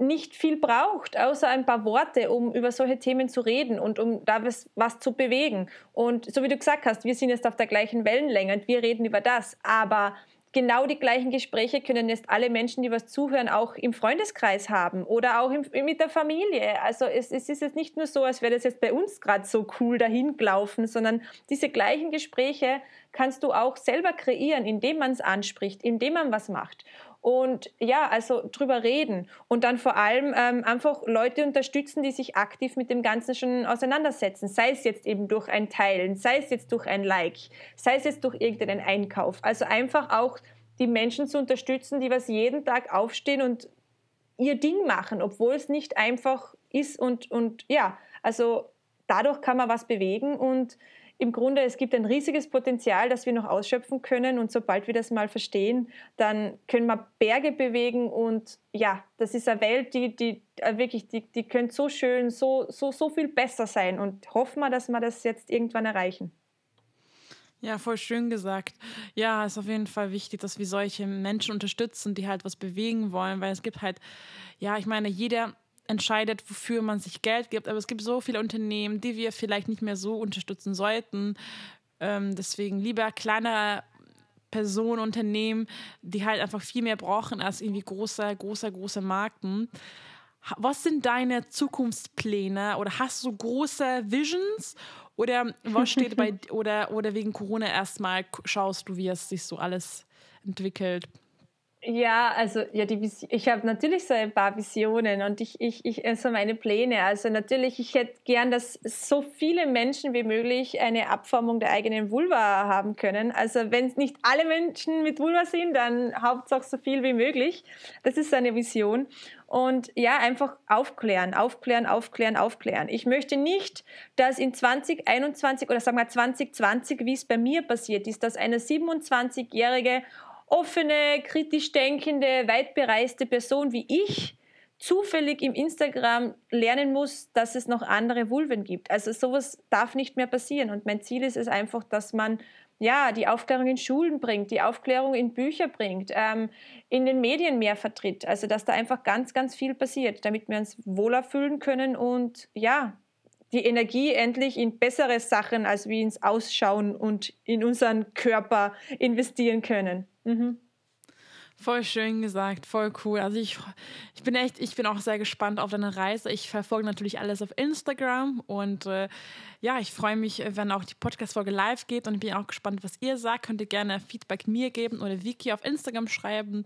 Speaker 2: nicht viel braucht, außer ein paar Worte, um über solche Themen zu reden und um da was, was zu bewegen. Und so wie du gesagt hast, wir sind jetzt auf der gleichen Wellenlänge und wir reden über das. Aber genau die gleichen Gespräche können jetzt alle Menschen, die was zuhören, auch im Freundeskreis haben oder auch im, mit der Familie. Also es, es ist jetzt nicht nur so, als wäre das jetzt bei uns gerade so cool dahin gelaufen, sondern diese gleichen Gespräche kannst du auch selber kreieren, indem man es anspricht, indem man was macht. Und ja, also drüber reden und dann vor allem ähm, einfach Leute unterstützen, die sich aktiv mit dem Ganzen schon auseinandersetzen. Sei es jetzt eben durch ein Teilen, sei es jetzt durch ein Like, sei es jetzt durch irgendeinen Einkauf. Also einfach auch die Menschen zu unterstützen, die was jeden Tag aufstehen und ihr Ding machen, obwohl es nicht einfach ist und, und ja, also dadurch kann man was bewegen und im Grunde, es gibt ein riesiges Potenzial, das wir noch ausschöpfen können. Und sobald wir das mal verstehen, dann können wir Berge bewegen. Und ja, das ist eine Welt, die, die äh, wirklich, die, die könnte so schön, so, so, so viel besser sein. Und hoffen wir, dass wir das jetzt irgendwann erreichen.
Speaker 1: Ja, voll schön gesagt. Ja, ist auf jeden Fall wichtig, dass wir solche Menschen unterstützen, die halt was bewegen wollen, weil es gibt halt, ja, ich meine, jeder entscheidet, wofür man sich Geld gibt. Aber es gibt so viele Unternehmen, die wir vielleicht nicht mehr so unterstützen sollten. Ähm, deswegen lieber kleinere Personen, Unternehmen, die halt einfach viel mehr brauchen als irgendwie große, große, große Marken. Was sind deine Zukunftspläne oder hast du große Visions oder was steht bei oder oder wegen Corona erstmal schaust du, wie es sich so alles entwickelt?
Speaker 2: Ja, also ja, die ich habe natürlich so ein paar Visionen und ich, ich, ich also meine Pläne. Also natürlich, ich hätte gern, dass so viele Menschen wie möglich eine Abformung der eigenen Vulva haben können. Also wenn es nicht alle Menschen mit Vulva sind, dann Hauptsache so viel wie möglich. Das ist eine Vision. Und ja, einfach aufklären, aufklären, aufklären, aufklären. Ich möchte nicht, dass in 2021 oder sagen wir 2020, wie es bei mir passiert ist, dass eine 27-jährige offene, kritisch denkende, weit bereiste Person wie ich zufällig im Instagram lernen muss, dass es noch andere Vulven gibt. Also sowas darf nicht mehr passieren. Und mein Ziel ist es einfach, dass man ja die Aufklärung in Schulen bringt, die Aufklärung in Bücher bringt, ähm, in den Medien mehr vertritt. Also dass da einfach ganz, ganz viel passiert, damit wir uns wohler fühlen können und ja die Energie endlich in bessere Sachen als wie ins Ausschauen und in unseren Körper investieren können. Mhm.
Speaker 1: Voll schön gesagt, voll cool. Also ich, ich bin echt, ich bin auch sehr gespannt auf deine Reise. Ich verfolge natürlich alles auf Instagram und äh, ja, ich freue mich, wenn auch die Podcast-Folge live geht und ich bin auch gespannt, was ihr sagt. Könnt ihr gerne Feedback mir geben oder Vicky auf Instagram schreiben.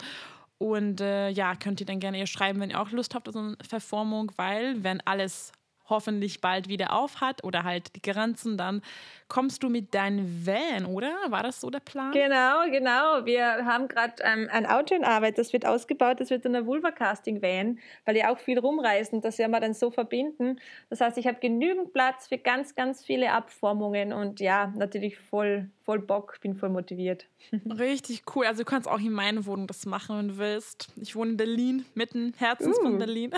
Speaker 1: Und äh, ja, könnt ihr dann gerne ihr schreiben, wenn ihr auch Lust habt auf so eine Verformung, weil wenn alles hoffentlich bald wieder auf hat oder halt die Grenzen, dann kommst du mit deinem Van, oder? War das so der Plan?
Speaker 2: Genau, genau. Wir haben gerade ähm, ein Auto in Arbeit, das wird ausgebaut, das wird ein Vulva-Casting-Van, weil die auch viel rumreisen, das werden wir dann so verbinden. Das heißt, ich habe genügend Platz für ganz, ganz viele Abformungen und ja, natürlich voll, voll Bock, bin voll motiviert.
Speaker 1: Richtig cool. Also du kannst auch in meiner Wohnung das machen, wenn du willst. Ich wohne in Berlin, mitten Herzens uh. von Berlin.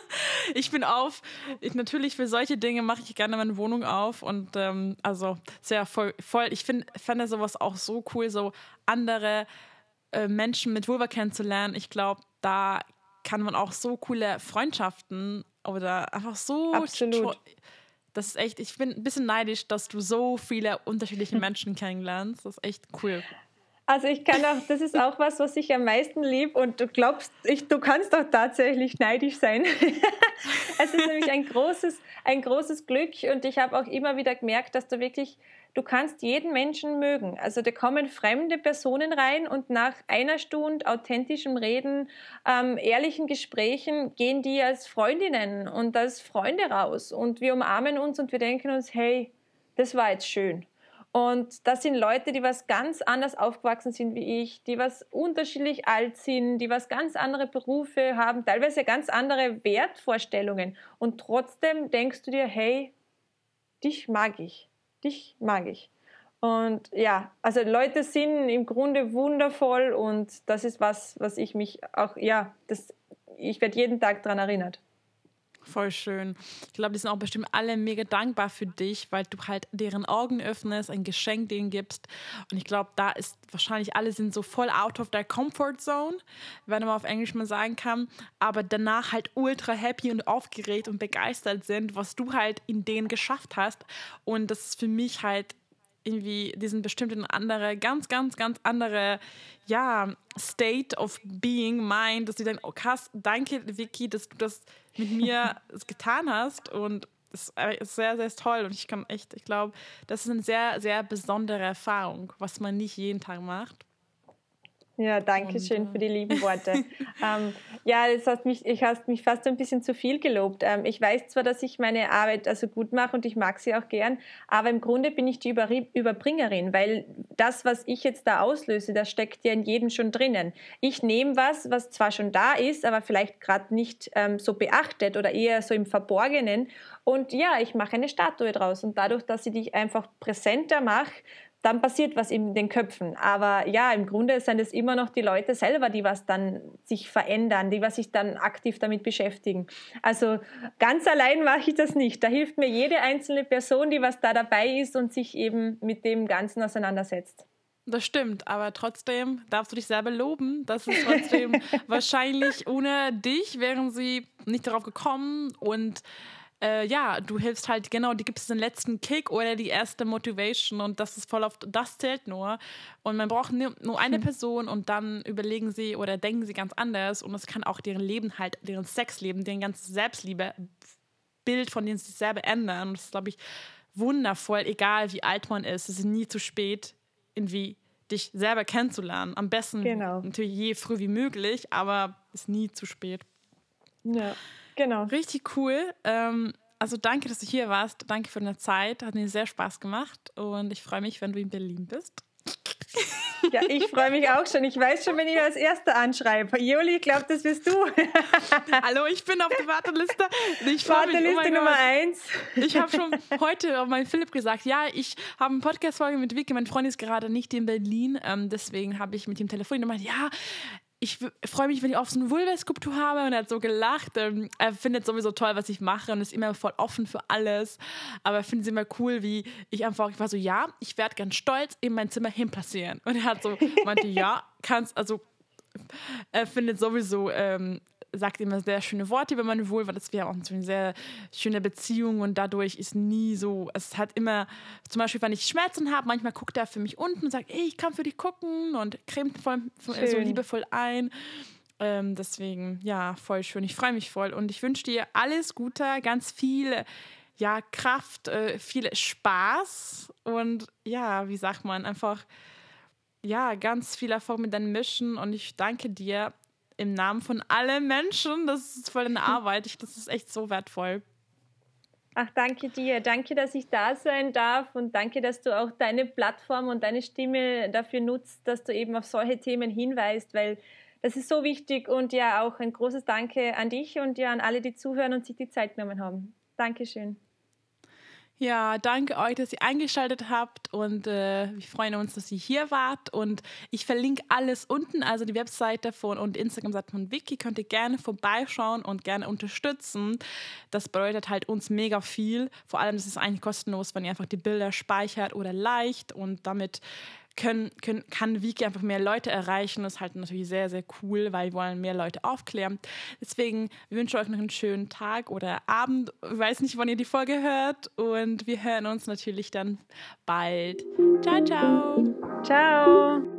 Speaker 1: ich bin auf. Ich, natürlich für solche Dinge mache ich gerne meine Wohnung auf und ähm, also sehr voll. voll ich finde fände sowas auch so cool, so andere äh, Menschen mit Vulva kennenzulernen. Ich glaube, da kann man auch so coole Freundschaften oder einfach so.
Speaker 2: Absolut.
Speaker 1: Das ist echt, ich bin ein bisschen neidisch, dass du so viele unterschiedliche Menschen kennenlernst. Das ist echt cool.
Speaker 2: Also ich kann auch, das ist auch was, was ich am meisten liebe und du glaubst, ich, du kannst doch tatsächlich neidisch sein. es ist nämlich ein großes, ein großes Glück und ich habe auch immer wieder gemerkt, dass du wirklich, du kannst jeden Menschen mögen. Also da kommen fremde Personen rein und nach einer Stunde authentischem Reden, ähm, ehrlichen Gesprächen gehen die als Freundinnen und als Freunde raus und wir umarmen uns und wir denken uns, hey, das war jetzt schön. Und das sind Leute, die was ganz anders aufgewachsen sind wie ich, die was unterschiedlich alt sind, die was ganz andere Berufe haben, teilweise ganz andere Wertvorstellungen. Und trotzdem denkst du dir, hey, dich mag ich, dich mag ich. Und ja, also Leute sind im Grunde wundervoll und das ist was, was ich mich auch, ja, das, ich werde jeden Tag daran erinnert.
Speaker 1: Voll schön. Ich glaube, die sind auch bestimmt alle mega dankbar für dich, weil du halt deren Augen öffnest, ein Geschenk denen gibst. Und ich glaube, da ist wahrscheinlich alle sind so voll out of their comfort zone, wenn man auf Englisch mal sagen kann, aber danach halt ultra happy und aufgeregt und begeistert sind, was du halt in denen geschafft hast. Und das ist für mich halt irgendwie diesen bestimmten andere, ganz, ganz, ganz andere, ja, State of Being, Mind, dass du dann, oh krass, danke Vicky, dass du das mit mir getan hast und es ist sehr, sehr toll und ich kann echt, ich glaube, das ist eine sehr, sehr besondere Erfahrung, was man nicht jeden Tag macht.
Speaker 2: Ja, danke schön für die lieben Worte. ähm, ja, das hast mich, ich hast mich fast ein bisschen zu viel gelobt. Ähm, ich weiß zwar, dass ich meine Arbeit also gut mache und ich mag sie auch gern, aber im Grunde bin ich die Überbringerin, weil das, was ich jetzt da auslöse, das steckt ja in jedem schon drinnen. Ich nehme was, was zwar schon da ist, aber vielleicht gerade nicht ähm, so beachtet oder eher so im Verborgenen. Und ja, ich mache eine Statue draus. Und dadurch, dass ich dich einfach präsenter mache, dann passiert was in den Köpfen. Aber ja, im Grunde sind es immer noch die Leute selber, die was dann sich verändern, die was sich dann aktiv damit beschäftigen. Also ganz allein mache ich das nicht. Da hilft mir jede einzelne Person, die was da dabei ist und sich eben mit dem Ganzen auseinandersetzt.
Speaker 1: Das stimmt, aber trotzdem darfst du dich selber loben. Das ist trotzdem wahrscheinlich ohne dich wären sie nicht darauf gekommen und äh, ja, du hilfst halt, genau, die gibt es den letzten Kick oder die erste Motivation und das ist voll oft, das zählt nur. Und man braucht nur eine Person und dann überlegen sie oder denken sie ganz anders und es kann auch deren Leben halt, deren Sexleben, deren ganzes Selbstliebe, Bild von denen sie sich selber ändern. Und das ist, glaube ich, wundervoll, egal wie alt man ist. Es ist nie zu spät, irgendwie dich selber kennenzulernen. Am besten genau. natürlich je früh wie möglich, aber es ist nie zu spät.
Speaker 2: Ja. Genau.
Speaker 1: Richtig cool. Ähm, also danke, dass du hier warst. Danke für deine Zeit. Hat mir sehr Spaß gemacht und ich freue mich, wenn du in Berlin bist.
Speaker 2: Ja, ich freue mich auch schon. Ich weiß schon, wenn ich als Erste anschreibe. Juli, ich glaube, das bist du.
Speaker 1: Hallo, ich bin auf der Warteliste.
Speaker 2: Ich Warteliste mich, oh Nummer eins.
Speaker 1: Ich habe schon heute auf meinen Philipp gesagt, ja, ich habe eine Podcast-Folge mit Vicky. Mein Freund ist gerade nicht in Berlin. Ähm, deswegen habe ich mit ihm telefoniert und meinte, ja, ich freue mich, wenn ich auf so eine Vulva-Skulptur habe und er hat so gelacht. Ähm, er findet sowieso toll, was ich mache und ist immer voll offen für alles. Aber er findet es immer cool, wie ich einfach, ich war so, ja, ich werde ganz stolz in mein Zimmer hinpassieren. Und er hat so, meinte, ja, kannst, also er findet sowieso ähm, sagt immer sehr schöne Worte über meine Wohl, weil das wäre auch eine sehr schöne Beziehung und dadurch ist nie so, es hat immer, zum Beispiel, wenn ich Schmerzen habe, manchmal guckt er für mich unten und sagt, ey, ich kann für dich gucken und cremt voll, voll so liebevoll ein. Ähm, deswegen, ja, voll schön. Ich freue mich voll und ich wünsche dir alles Gute, ganz viel ja, Kraft, äh, viel Spaß und ja, wie sagt man, einfach ja, ganz viel Erfolg mit deinen Mischen und ich danke dir im Namen von allen Menschen. Das ist voll eine Arbeit. Ich, das ist echt so wertvoll.
Speaker 2: Ach, danke dir. Danke, dass ich da sein darf und danke, dass du auch deine Plattform und deine Stimme dafür nutzt, dass du eben auf solche Themen hinweist, weil das ist so wichtig und ja auch ein großes Danke an dich und ja an alle, die zuhören und sich die Zeit genommen haben. Dankeschön.
Speaker 1: Ja, danke euch, dass ihr eingeschaltet habt und äh, wir freuen uns, dass ihr hier wart und ich verlinke alles unten, also die Webseite von und Instagram-Seite von Wiki könnt ihr gerne vorbeischauen und gerne unterstützen. Das bedeutet halt uns mega viel. Vor allem ist es eigentlich kostenlos, wenn ihr einfach die Bilder speichert oder leicht und damit können, können, kann Wiki einfach mehr Leute erreichen. Das ist halt natürlich sehr, sehr cool, weil wir wollen mehr Leute aufklären. Deswegen wünsche ich euch noch einen schönen Tag oder Abend. Ich weiß nicht, wann ihr die Folge hört. Und wir hören uns natürlich dann bald. Ciao, ciao.
Speaker 2: Ciao.